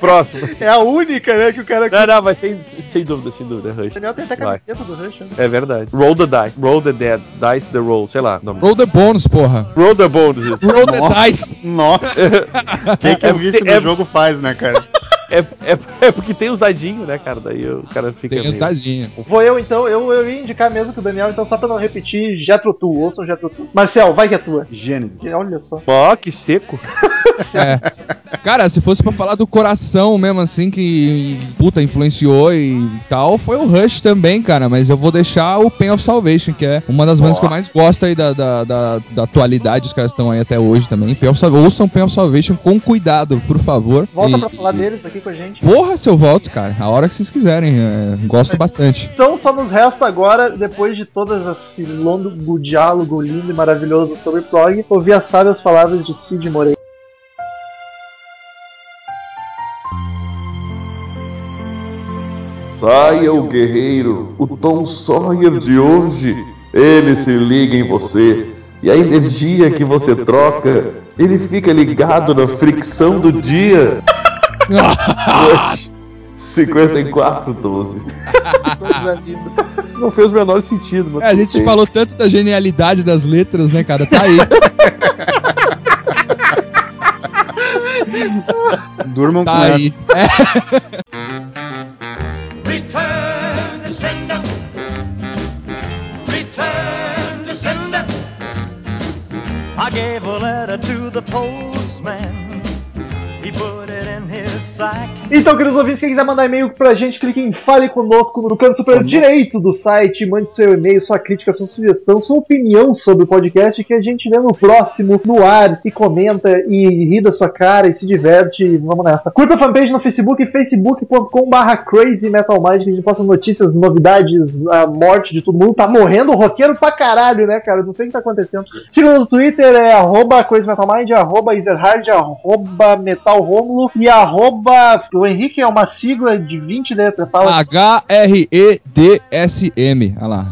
Próximo. É a única, né, que o cara... Não, não, mas sem, sem dúvida, sem dúvida, é O Rush. Daniel tem até Vai. camiseta do Rush, né? É verdade. Roll the die. Roll the dead. Dice the roll. Sei lá. o Nome. Roll the Bones, porra. Roll the bones. isso. Roll the Nossa. Dice. Nossa! Quem que eu vi isso no É- jogo faz, né, cara? É, é, é porque tem os dadinhos, né, cara? Daí o cara fica. Tem os meio- dadinhos. Vou eu, então. Eu, eu ia indicar mesmo que o Daniel, então só pra não repetir, Jetro Tu. Ouçam Jetro Tu. Marcel, vai que é tua. Gênesis. Olha só. Ó, que seco. É. Cara, se fosse pra falar do coração mesmo, assim, que puta influenciou e tal, foi o Rush também, cara. Mas eu vou deixar o Pain of Salvation, que é uma das bandas que eu mais gosto aí da, da, da, da atualidade. Os caras estão aí até hoje também. Pain of Sal- Ouçam Pain of Salvation com cuidado, por favor. Volta E- pra falar deles aqui com a gente. Porra, se eu volto, cara. A hora que vocês quiserem. é, gosto bastante. Então só nos resta agora, depois de todo esse longo diálogo lindo e maravilhoso sobre prog, ouvir as sábias palavras de Cid Moreira. Saia o guerreiro, o Tom Sawyer de hoje. Ele se liga em você. E a energia que você troca, ele fica ligado na fricção do dia. Rush 5412. Coisa linda. Isso não fez o menor sentido, mas É, a gente bem. falou tanto da genialidade das letras, né, cara? Tá aí. rimam Tá com aí. essa. Return to sender. Return to sender. I gave a letter to the postman. like Então, queridos ouvintes, quem quiser mandar e-mail pra gente, clique em Fale Conosco no canto superior direito do site, mande seu e-mail, sua crítica, sua sugestão, sua opinião sobre o podcast que a gente vê no próximo, no ar, e comenta, e ri da sua cara, e se diverte, e vamos nessa. Curta a fanpage no Facebook, facebook.com.br Crazy Metal Mind, que a gente posta notícias, novidades, a morte de todo mundo. Tá morrendo roqueiro pra caralho, né, cara? Não sei o que tá acontecendo. Siga no Twitter, é arroba Crazy Metal Mind, arroba Ezerhard, arroba Metal Romulo e arroba. O Henrique é uma sigla de 20 letras. Fala H-R-E-D-S-M. Olha lá.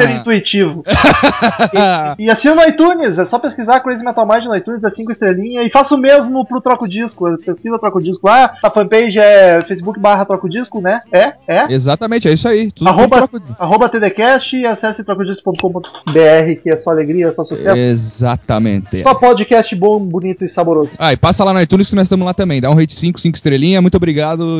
ser Ah. intuitivo. e, e assina no iTunes, é só pesquisar Crazy Metal Mind no iTunes, é 5 estrelinhas. E faça o mesmo pro Troco Disco. Pesquisa Troco Disco lá. A fanpage é facebook barra Troco Disco, né? É? É? Exatamente, é isso aí. Tudo Arroba, tudo arroba TDCast e acesse trocodisco.com.br, que é só alegria, só sucesso. Exatamente. Só podcast bom, bonito e saboroso. Ah, e passa lá no iTunes que nós estamos lá também. Dá um rate 5, 5 estrelinha. Muito obrigado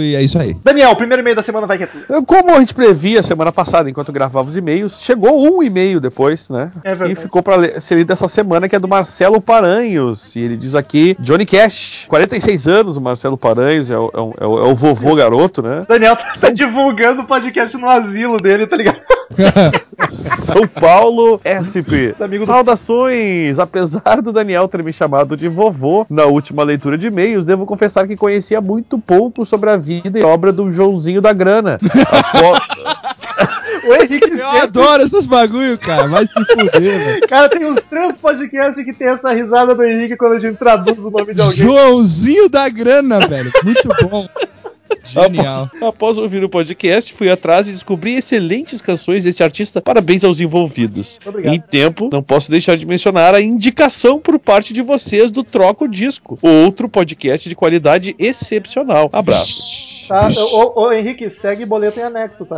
e é isso aí. Daniel, o primeiro e-mail da semana vai que é tu. Como a gente previa semana passada, enquanto gravava os e-mails, chegou um e-mail depois, né? É verdade. e ficou pra ler- ser lido essa semana, que é do Marcelo Paranhos. E ele diz aqui: Johnny Cash, 46 anos, o Marcelo Paranhos, é o, é o- é o- é o vovô garoto, né? Daniel tá divulgando o podcast no asilo dele, tá ligado? São Paulo SP. Amigo do- Saudações! Apesar do Daniel ter me chamado de vovô na última leitura de e-mails, devo confessar que conhecia muito pouco sobre a vida e obra do Joãozinho da Grana. Apo- O Henrique Eu sempre- adoro esses bagulho, cara. Vai se fuder, velho. Cara, tem uns três podcasts que tem essa risada do Henrique quando a gente traduz o nome de alguém. Joãozinho da grana, velho. Muito bom. Genial. Após, após ouvir o podcast, fui atrás e descobri excelentes canções deste artista. Parabéns aos envolvidos. Obrigado. Em tempo, não posso deixar de mencionar a indicação por parte de vocês do Troco Disco, outro podcast de qualidade excepcional. Abraço. Tá? Ô, ô, Henrique, segue boleto em anexo, tá?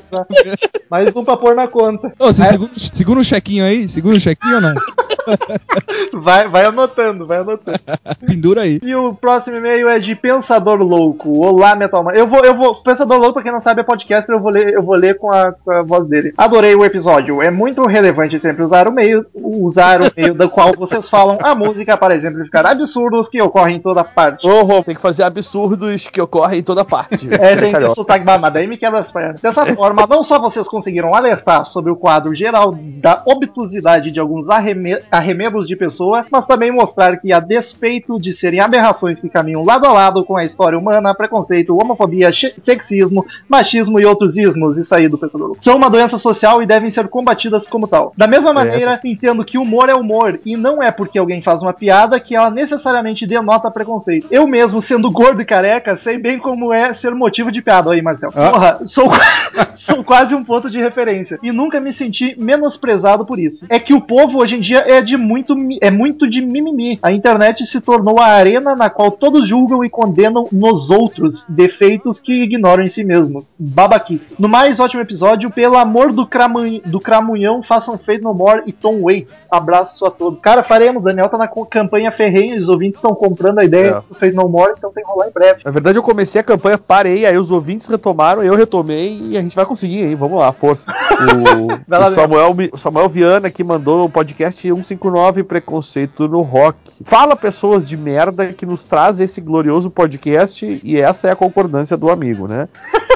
Mais um pra pôr na conta. Ô, você segura, segura um chequinho aí? Segura um chequinho ou não? Vai, vai anotando, vai anotando. Pendura aí. E o próximo e-mail é de Pensador Louco. Olá, Eu vou, eu vou. Pensador Louco, pra quem não sabe, é podcast, eu vou ler, eu vou ler com a, com a voz dele. Adorei o episódio. É muito relevante sempre usar o meio, usar o meio do qual vocês falam a música para exemplificar absurdos que ocorrem em toda parte. Rô, tem que fazer absurdos que ocorrem em toda parte. É, tem que sotaque, mas daí me quebra as pernas. Dessa forma, não só vocês conseguiram alertar sobre o quadro geral da obtusidade de alguns arreme arremedos de pessoa, mas também mostrar que, a despeito de serem aberrações que caminham lado a lado com a história humana, preconceito, homofobia, che- sexismo, machismo e outros ismos, isso aí do pensador são uma doença social e devem ser combatidas como tal. Da mesma maneira, entendo que humor é humor, e não é porque alguém faz uma piada que ela necessariamente denota preconceito. Eu mesmo, sendo gordo e careca, sei bem como é ser motivo de piada. Aí, Marcel. Porra, sou, sou quase um ponto de referência. E nunca me senti menosprezado por isso. É que o povo hoje em dia é de muito, é muito de mimimi. A internet se tornou a arena na qual todos julgam e condenam nos outros defeitos que ignoram em si mesmos. Babaquice. No mais ótimo episódio, pelo amor do, cramun, do cramunhão, façam Fade No More e Tom Waits. Abraço a todos. Cara, faremos. Daniel tá na campanha ferrenha, os ouvintes estão comprando a ideia É. do Fade No More, então tem que rolar em breve. Na verdade, eu comecei a campanha, parei, aí os ouvintes retomaram, eu retomei e a gente vai conseguir, hein? Vamos lá, força. O, o Samuel, o Samuel Viana que mandou o podcast 159 Preconceito no Rock. Fala pessoas de merda que nos traz esse glorioso podcast e essa é a concordância do amigo, né?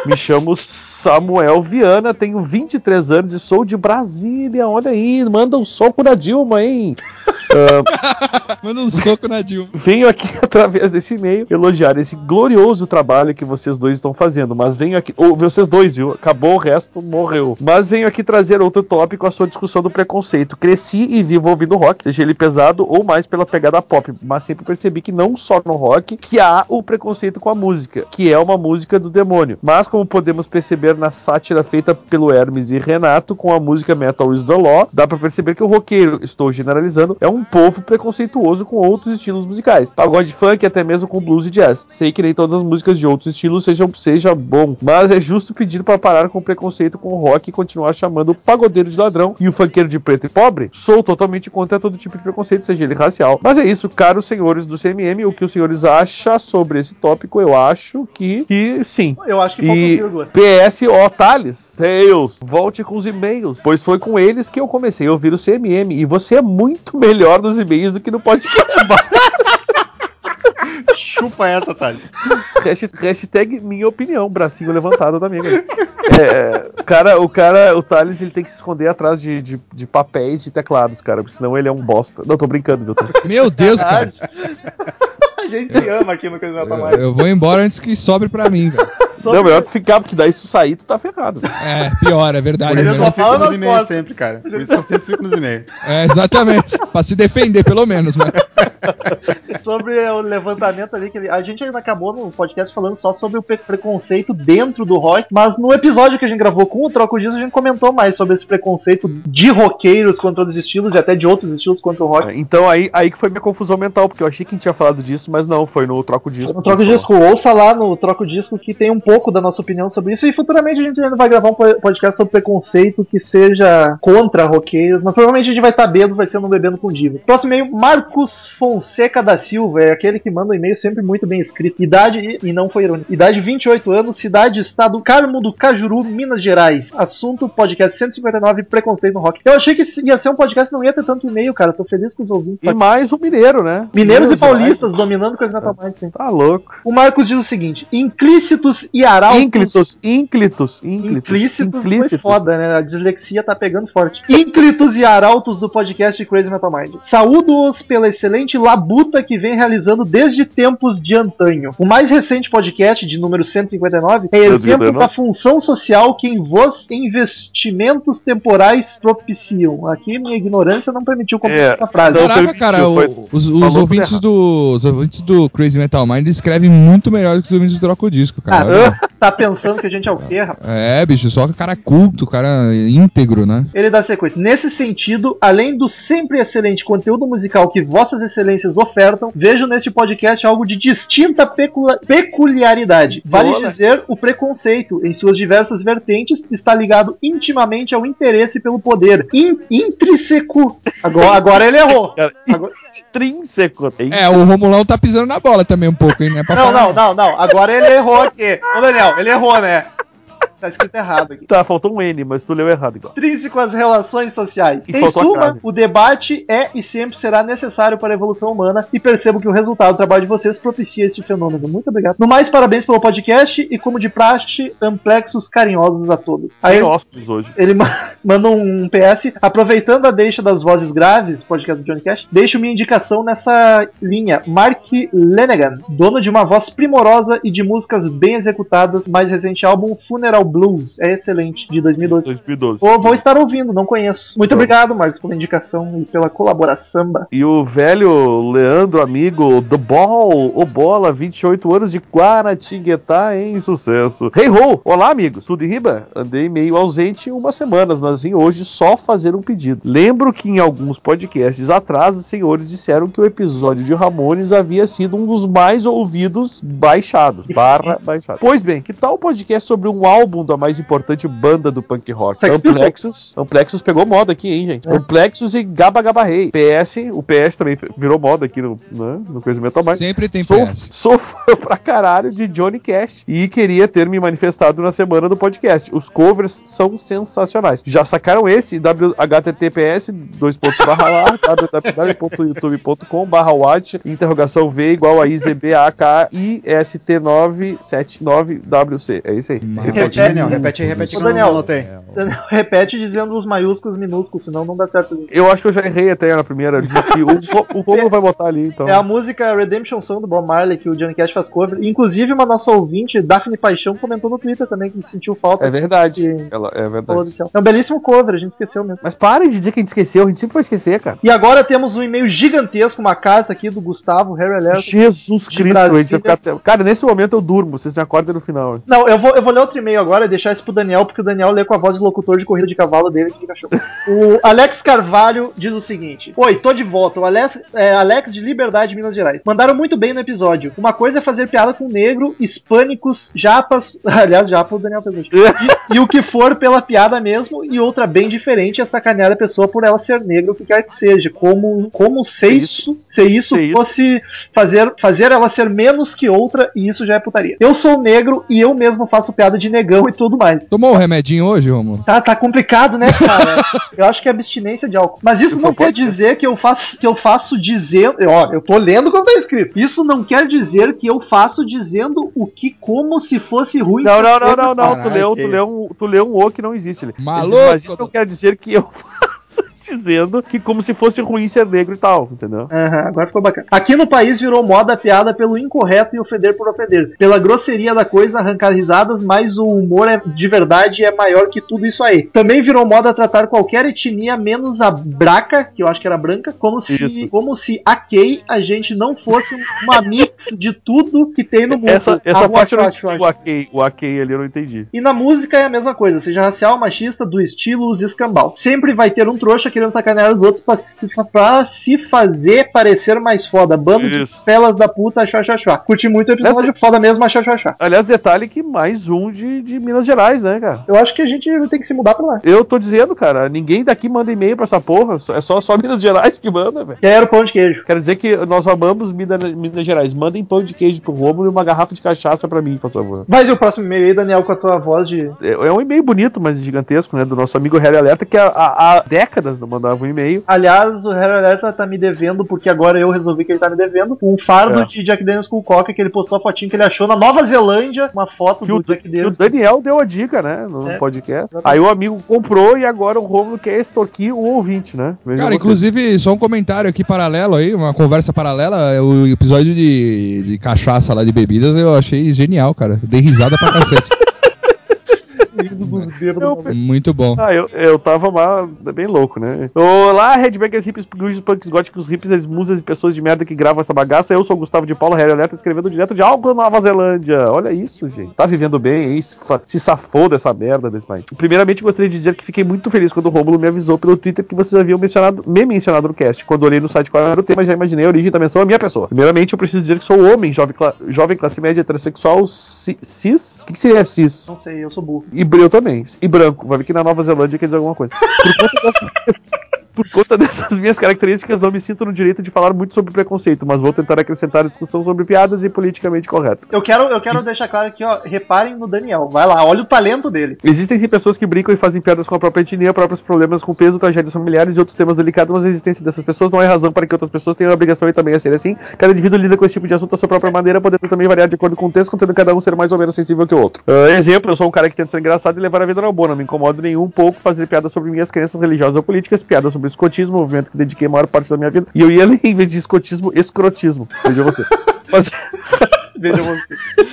Me chamo Samuel Viana, tenho 23 anos e sou de Brasília. Olha aí, manda um soco na Dilma, hein? Manda um soco na Dilma. Venho aqui através desse e-mail elogiar esse glorioso trabalho que vocês dois estão fazendo. Mas venho aqui. Ou vocês dois, viu? Acabou o resto, morreu. Mas venho aqui trazer outro tópico, a sua discussão do preconceito. Cresci e vivo ouvindo rock, seja ele pesado ou mais pela pegada pop. Mas sempre percebi que não só no rock que há o preconceito com a música. Que é uma música do demônio. Mas como podemos perceber na sátira feita pelo Hermes e Renato com a música Metal is the Law, dá pra perceber que o roqueiro, estou generalizando, é um povo preconceituoso com outros estilos musicais. Pagode funk até mesmo com blues e jazz. Sei que nem todas as músicas de outros estilos sejam seja bom, mas é justo pedir para parar com o preconceito com o rock e continuar chamando o pagodeiro de ladrão e o funkeiro de preto e pobre. Sou totalmente contra todo tipo de preconceito, seja ele racial. Mas é isso, caros senhores do CMM, o que os senhores acham sobre esse tópico? Eu acho que, que sim. Eu acho que E vírgula. PS, ó, Thales, Tails, volte com os e-mails, pois foi com eles que eu comecei a ouvir o CMM e você é muito melhor nos e-mails do que no podcast. Chupa essa, Thales. Hasht- Hashtag minha opinião, bracinho levantado da amiga. É, o cara, o cara, o Thales, ele tem que se esconder atrás de, de, de papéis e teclados, cara, porque senão ele é um bosta. Não, tô brincando, viu? Meu Deus, cara. Gente ama aqui no Coisa Eu, Mais. eu vou embora antes que sobre pra mim, cara. Sobre- Não, melhor tu ficar, porque daí se tu sair, tu tá ferrado. É, pior, é verdade. Por isso só eu fico fala nos e-mails sempre, cara. Por isso que eu sempre fico nos e-mails. É, exatamente. pra se defender, pelo menos, né? sobre o levantamento ali, que ele- a gente ainda acabou no podcast falando só sobre o pre- preconceito dentro do rock, mas no episódio que a gente gravou com o Troco Disso, a gente comentou mais sobre esse preconceito de roqueiros contra outros estilos e até de outros estilos contra o rock. Então aí, aí que foi minha confusão mental, porque eu achei que a gente tinha falado disso, mas não, foi no troco disco. No Troco Disco, ouça lá no Troco Disco que tem um pouco da nossa opinião sobre isso e futuramente a gente ainda vai gravar um po- podcast sobre preconceito que seja contra roqueiros, mas provavelmente a gente vai estar bêbado, vai ser no Bebendo com Divas. Próximo e-mail, Marcos Fonseca da Silva, é aquele que manda um e-mail sempre muito bem escrito. Idade, e não foi irônico, idade 28 anos, cidade, estado, Carmo do Cajuru, Minas Gerais. Assunto, podcast 159, preconceito no rock. Eu achei que ia ser um podcast não ia ter tanto e-mail, cara, tô feliz com os ouvintes. E mais o mineiro, né? Mineiros e Gerais. paulistas dominando o Coisa Metal Mind, sim. Tá louco. O Marcos diz o seguinte: implícitos e arautos. Ínclitos, ínclitos, ínclitos. Implícitos, foda, né? A dislexia tá pegando forte. Ínclitos e arautos do podcast Crazy Metal Mind. Saúdo-os pela excelente labuta que vem realizando desde tempos de antanho. O mais recente podcast, de número 159, é exemplo 159. da função social que em vos investimentos temporais propiciam. Aqui minha ignorância não permitiu completar É, essa frase. Caraca, permitiu, cara, o- os, os ouvintes do, os ouvintes do Crazy Metal Mind escrevem muito melhor do que os ouvintes do Troco Disco, cara. Ah. tá pensando que a gente é o quê, rapaz? É, bicho, só cara culto, cara íntegro, né? Ele dá sequência. Nesse sentido, além do sempre excelente conteúdo musical que vossas excelências ofertam, vejo neste podcast algo de distinta peculiaridade. Vale Boa, né? dizer, o preconceito, em suas diversas vertentes, está ligado intimamente ao interesse pelo poder. In- intrínseco. Agora, agora ele errou. Agora- intrínseco. Tem É, o Romulão tá pisando na bola também um pouco, hein? Não, é pra Não, falar. não, não, não. Agora ele errou aqui. Ô, Daniel, ele errou, né? Tá escrito errado aqui. Tá, faltou um N, mas tu leu errado igual. intrínseco às relações sociais. E em suma, o debate é e sempre será necessário para a evolução humana e percebo que o resultado do trabalho de vocês propicia este fenômeno. Muito obrigado. No mais, parabéns pelo podcast e, como de praxe, amplexos carinhosos a todos. Aí óculos hoje. ele ma- manda um PS. Aproveitando a deixa das vozes graves, podcast do Johnny Cash, deixo minha indicação nessa linha. Mark Lanegan, dono de uma voz primorosa e de músicas bem executadas, mais recente álbum Funeral Blues. É excelente, de 2012. 2012. Vou, vou estar ouvindo, não conheço. Muito obrigado, Marcos, pela indicação e pela colaboração. E o velho Leandro, amigo do Ball, o Bola, 28 anos de Guaratinguetá em sucesso. Hey ho! Olá, amigos. Tudo em riba? Andei meio ausente umas semanas, mas vim hoje só fazer um pedido. Lembro que em alguns podcasts atrás os senhores disseram que o episódio de Ramones havia sido um dos mais ouvidos baixados. Barra baixado. Pois bem, que tal o podcast sobre um álbum da mais importante banda do punk rock? Sex Pistols. Amplexus. Amplexus pegou moda aqui, hein, gente? É. Amplexus e Gaba Gaba Rei. PS, o PS também virou moda aqui no, né, no Coisa Metal Mind. Sempre tem Sou, PS. sou fã pra caralho de Johnny Cash e queria ter me manifestado na semana do podcast. Os covers são sensacionais. Já sacaram esse? W- https dois pontos barra lá, www.youtube.com barra watch interrogação V igual a IZBAKIST979WC. É isso aí. Mas- Esse é Daniel, repete aí, repete Ô, eu não Daniel. anotei. Daniel, Repete dizendo os maiúsculos minúsculos, senão não dá certo. Eu acho que eu já errei até na primeira. Disse, o, Ro- o Romulo vai botar ali, então. É a música Redemption Song do Bob Marley que o Johnny Cash faz cover. Inclusive, uma nossa ouvinte, Daphne Paixão, comentou no Twitter também que sentiu falta. É verdade. Que Ela, é verdade. É um belíssimo cover, a gente esqueceu mesmo. Mas parem de dizer que a gente esqueceu, a gente sempre vai esquecer, cara. E agora temos um e-mail gigantesco, uma carta aqui do Gustavo Harry Alerta. Jesus Cristo, a gente vai Brasília. ficar até... Cara, nesse momento eu durmo, vocês me acordam no final. Não, eu vou, eu vou ler outro e-mail agora e deixar isso pro Daniel, porque o Daniel lê com a voz de locutor de corrida de cavalo dele que fica show. o Alex Carvalho diz o seguinte: Oi, tô de volta. O Alex, é, Alex de Liberdade, Minas Gerais. Mandaram muito bem no episódio. Uma coisa é fazer piada com negro, hispânicos, japas. Aliás, japa o Daniel pegou. E, e o que for pela piada mesmo, e outra bem diferente é sacanear a pessoa por ela ser negra, o que quer que seja. Como, como se isso, se isso se isso. fosse fazer, fazer ela ser menos que outra, e isso já é putaria. Eu sou negro e eu mesmo faço piada de negão e tudo mais. Tomou o remedinho hoje, Romulo? Tá, tá complicado, né, cara? eu acho que é abstinência de álcool. Mas isso Eu não quer dizer que eu faço que eu faço dizendo, ó, eu tô lendo como tá escrito. Isso não quer dizer que eu faço dizendo o que como se fosse ruim. Não, não, não, não, não. Tu leu, tu leu, um, tu leu um O que não existe Maluco! Mas isso não quer dizer que eu faço dizendo que como se fosse ruim ser negro e tal, entendeu? Aham, agora ficou bacana. Aqui no país virou moda a piada pelo incorreto e ofender por ofender. Pela grosseria da coisa, arrancar risadas, mas o humor é de verdade é maior que tudo isso aí. Também virou moda tratar qualquer etnia menos a braca, que eu acho que era branca, como se, Isso. como se a Kay a gente não fosse uma mix de tudo que tem no mundo. Essa, essa Ah, parte eu não entendi. O AK, ali eu não entendi. e na música é a mesma coisa, seja racial, machista, do estilo, os escambau. Sempre vai ter um trouxa querendo sacanear os outros pra se, pra se fazer parecer mais foda. Bando Isso. de pelas da puta, chá, chá, chá. Curti muito o episódio, foda mesmo, mas chá, chá, chá. Aliás, detalhe que mais um de, de Minas Gerais, né, cara? Eu acho que a gente tem que se mudar pra lá. Eu tô dizendo, cara, ninguém daqui manda e-mail pra essa porra. É só, só Minas Gerais que manda, velho. Quero pão de queijo. Quero dizer que nós amamos Minas, Minas Gerais. Mandem pão de queijo pro Romulo e uma garrafa de cachaça pra mim, por favor. Ver o próximo e-mail aí, Daniel, com a tua voz de. É, é um e-mail bonito, mas gigantesco, né? Do nosso amigo Harry Alerta, que há, há- há décadas não mandava um e-mail. Aliás, o Harry Alerta tá me devendo, porque agora eu resolvi que ele tá me devendo, um fardo É. de Jack Daniels com coca que ele postou a fotinho que ele achou na Nova Zelândia, uma foto Que o, do Jack que o Daniels. Daniel deu a dica, né? No É, podcast. exatamente. Aí o amigo comprou e agora o Romulo quer extorquir o ouvinte, né? Veja Cara, você. inclusive, só um comentário aqui paralelo aí, uma conversa paralela, é o episódio de, de cachaça lá de bebidas eu achei genial, cara. Dei risada pra cacete. Dos bêbados. Eu- Muito bom. Ah, eu, eu tava lá, bem louco, né? Olá, Headbangers, hippies, grunges, punks, góticos, hipsters, musas e pessoas de merda que gravam essa bagaça. Eu sou o Gustavo de Paulo, Harry Alerta, escrevendo direto de Auckland, Nova Zelândia. Olha isso, gente. Tá vivendo bem, hein? Se, safou dessa merda desse país. Primeiramente, gostaria de dizer que fiquei muito feliz quando o Rômulo me avisou pelo Twitter que vocês haviam mencionado, me mencionado no cast. Quando olhei no site qual era o tema, já imaginei a origem da menção à minha pessoa. Primeiramente, eu preciso dizer que sou homem, jovem, cla- jovem classe média, heterossexual, ci- cis. O que, que seria cis? Não sei, eu sou burro. E eu também. E branco. Vai ver que na Nova Zelândia quer dizer alguma coisa. Por conta dessas, por conta dessas minhas características, não me sinto no direito de falar muito sobre preconceito, mas vou tentar acrescentar a discussão sobre piadas e politicamente correto. Eu quero, eu quero deixar claro aqui, ó. Reparem no Daniel. Vai lá, olha o talento dele. Existem sim pessoas que brincam e fazem piadas com a própria etnia, próprios problemas com peso, tragédias familiares e outros temas delicados, mas a existência dessas pessoas não é razão para que outras pessoas tenham a obrigação e também a ser assim. Cada indivíduo lida com esse tipo de assunto à sua própria maneira, podendo também variar de acordo com o contexto, contendo cada um ser mais ou menos sensível que o outro. Ah, exemplo, eu sou um cara que tenta ser engraçado e levar a vida na boa, não me incomodo nenhum um pouco fazer piadas sobre minhas crenças religiosas ou políticas, piadas sobre escotismo, movimento que dediquei a maior parte da minha vida, e eu ia ler em vez de escotismo, escrotismo. Veja você. Mas...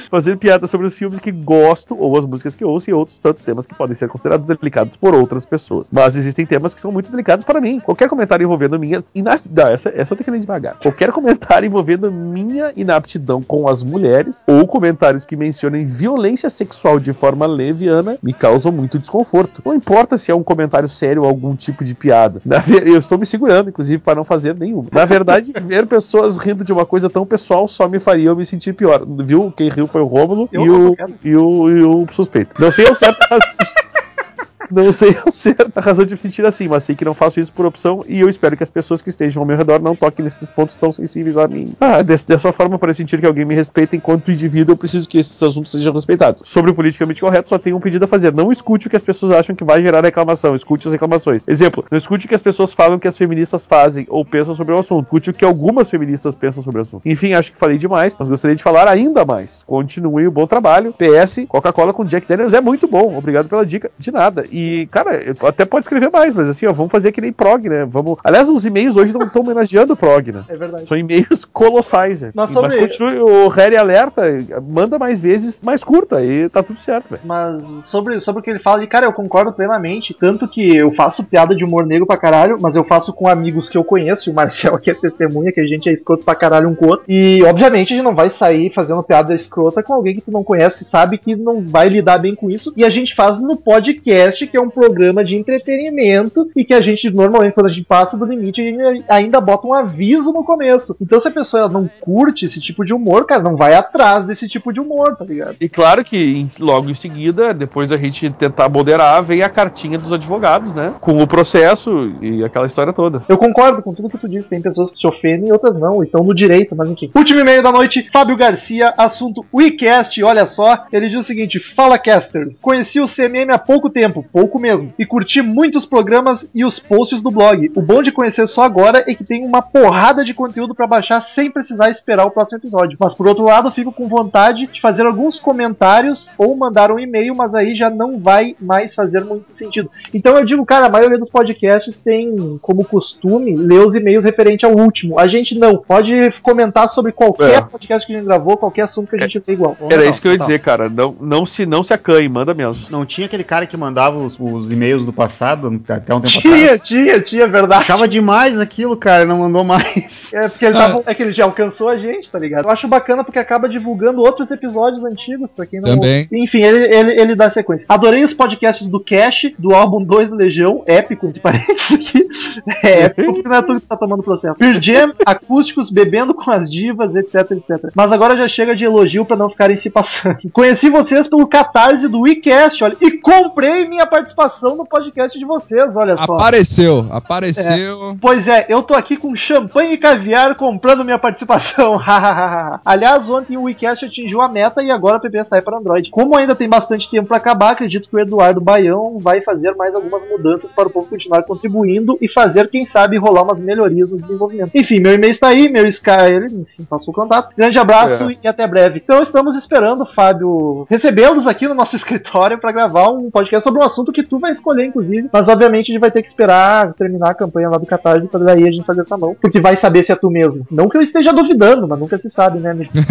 Fazer piadas sobre os filmes que gosto ou as músicas que ouço e outros tantos temas que podem ser considerados delicados por outras pessoas. Mas existem temas que são muito delicados para mim. Qualquer comentário envolvendo minhas inaptidão, essa, essa eu tenho que ler devagar. Qualquer comentário envolvendo minha inaptidão com as mulheres ou comentários que mencionem violência sexual de forma leviana me causam muito desconforto. Não importa se é um comentário sério ou algum tipo de piada. Na ver- Eu estou me segurando, inclusive, para não fazer nenhuma. Na verdade, ver pessoas rindo de uma coisa tão pessoal só me faria eu me sentir pior. Viu? Quem riu foi o Rômulo Eu e o, e, o, e o suspeito. Não sei ao certo, mas Não sei ao certo a razão de me sentir assim, mas sei que não faço isso por opção e eu espero que as pessoas que estejam ao meu redor não toquem nesses pontos tão sensíveis a mim. Ah, des- dessa forma, para sentir que alguém me respeita enquanto indivíduo, eu preciso que esses assuntos sejam respeitados. Sobre o politicamente correto, só tenho um pedido a fazer. Não escute o que as pessoas acham que vai gerar reclamação, escute as reclamações. Exemplo, não escute o que as pessoas falam que as feministas fazem ou pensam sobre o assunto. Escute o que algumas feministas pensam sobre o assunto. Enfim, acho que falei demais, mas gostaria de falar ainda mais. Continue o bom trabalho. PS, Coca-Cola com Jack Daniels é muito bom. Obrigado pela dica. De nada. E, cara, eu- até pode escrever mais, mas assim, ó, vamos fazer que nem prog, né? Vamos. Aliás, os e-mails hoje não estão homenageando o prog, né? É verdade. São e-mails colossais, né? Mas Mas, continue, o Harry Alerta, manda mais vezes, mais curto, aí tá tudo certo, velho. Mas sobre, sobre o que ele fala, e, cara, eu concordo plenamente. Tanto que eu faço piada de humor negro pra caralho, mas eu faço com amigos que eu conheço. O Marcel aqui é testemunha, que a gente é escroto pra caralho um com o outro. E, obviamente, a gente não vai sair fazendo piada escrota com alguém que tu não conhece e sabe que não vai lidar bem com isso. E a gente faz no podcast, que é um programa de entretenimento. E que a gente, normalmente, quando a gente passa do limite, a gente ainda bota um aviso no começo. Então, se a pessoa ela não curte esse tipo de humor, cara, não vai atrás desse tipo de humor, tá ligado? E claro que logo em seguida, depois da gente tentar moderar, vem a cartinha dos advogados, né? Com o processo e aquela história toda. Eu concordo com tudo que tu disse. Tem pessoas que se ofendem e outras não, e estão no direito, mas enfim. Último e-mail da noite, Fábio Garcia, assunto WeCast. Olha só, ele diz o seguinte: Fala casters. Conheci o CMM há pouco tempo, pouco mesmo, e curti muitos programas e os posts do blog. O bom de conhecer só agora é que tem uma porrada de conteúdo pra baixar sem precisar esperar o próximo episódio. Mas por outro lado, fico com vontade de fazer alguns comentários ou mandar um e-mail, mas aí já não vai mais fazer muito sentido. Então eu digo, cara, a maioria dos podcasts tem como costume ler os e-mails referente ao último. A gente não. Pode comentar sobre qualquer É. podcast que a gente gravou, qualquer assunto que a gente lê igual. Era Não, isso que eu ia total. dizer, cara. Não, não, se, não se acanhe, manda mesmo. Não tinha aquele cara que mandava os, os e-mails do passado, até um tempo Tinha, atrás? tinha, tinha, verdade. Achava demais aquilo, cara, não mandou mais. É, porque ele tava, é que ele já alcançou a gente, tá ligado? Eu acho bacana porque acaba divulgando outros episódios antigos, pra quem não. Também. Enfim, ele, ele, ele dá sequência. Adorei os podcasts do Cash, do álbum 2 Legião, épico, entre parênteses aqui. É épico porque não é tudo que tá tomando processo. Pearl Jam, acústicos, bebendo com as divas, etc, etc. Mas agora já chega de elogio pra não ficarem se passando. Conheci vocês pelo catarse do WeCast, olha, e comprei minha participação no podcast de vocês, olha só. Apareceu, apareceu. Pois é, eu tô aqui com champanhe e caviar comprando minha participação. Aliás, ontem o WeCast atingiu a meta e agora o PP sai para Android. Como ainda tem bastante tempo para acabar, acredito que o Eduardo Baião vai fazer mais algumas mudanças para o povo continuar contribuindo e fazer, quem sabe, rolar umas melhorias no desenvolvimento. Enfim, meu e-mail está aí, meu Sky, ele, enfim, passou o contato. Grande abraço É. e até breve. Então estamos esperando, Fábio, recebê-los aqui no nosso escritório para gravar um podcast sobre um assunto que tu vai escolher, inclusive. Mas obviamente a gente vai ter que esperar terminar a campanha lá do Catarse para daí a gente fazer essa mão. Porque vai saber se é tu mesmo. Não que eu esteja duvidando, mas nunca se sabe, né, amigo?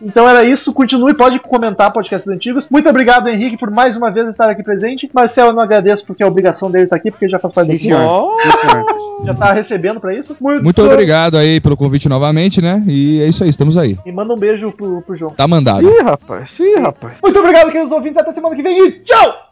Então era isso. Continue, pode comentar podcasts antigos. Muito obrigado, Henrique, por mais uma vez estar aqui presente. Marcel, eu não agradeço porque é obrigação dele estar aqui, porque já faz parte Sim, senhor. Sim. Já tá recebendo pra isso. Muito obrigado aí pelo convite novamente, né? E é isso aí, estamos aí. E manda um beijo pro, pro João. Tá mandado. Ih, rapaz, ih, rapaz. Muito obrigado, queridos ouvintes. Até semana que vem e tchau!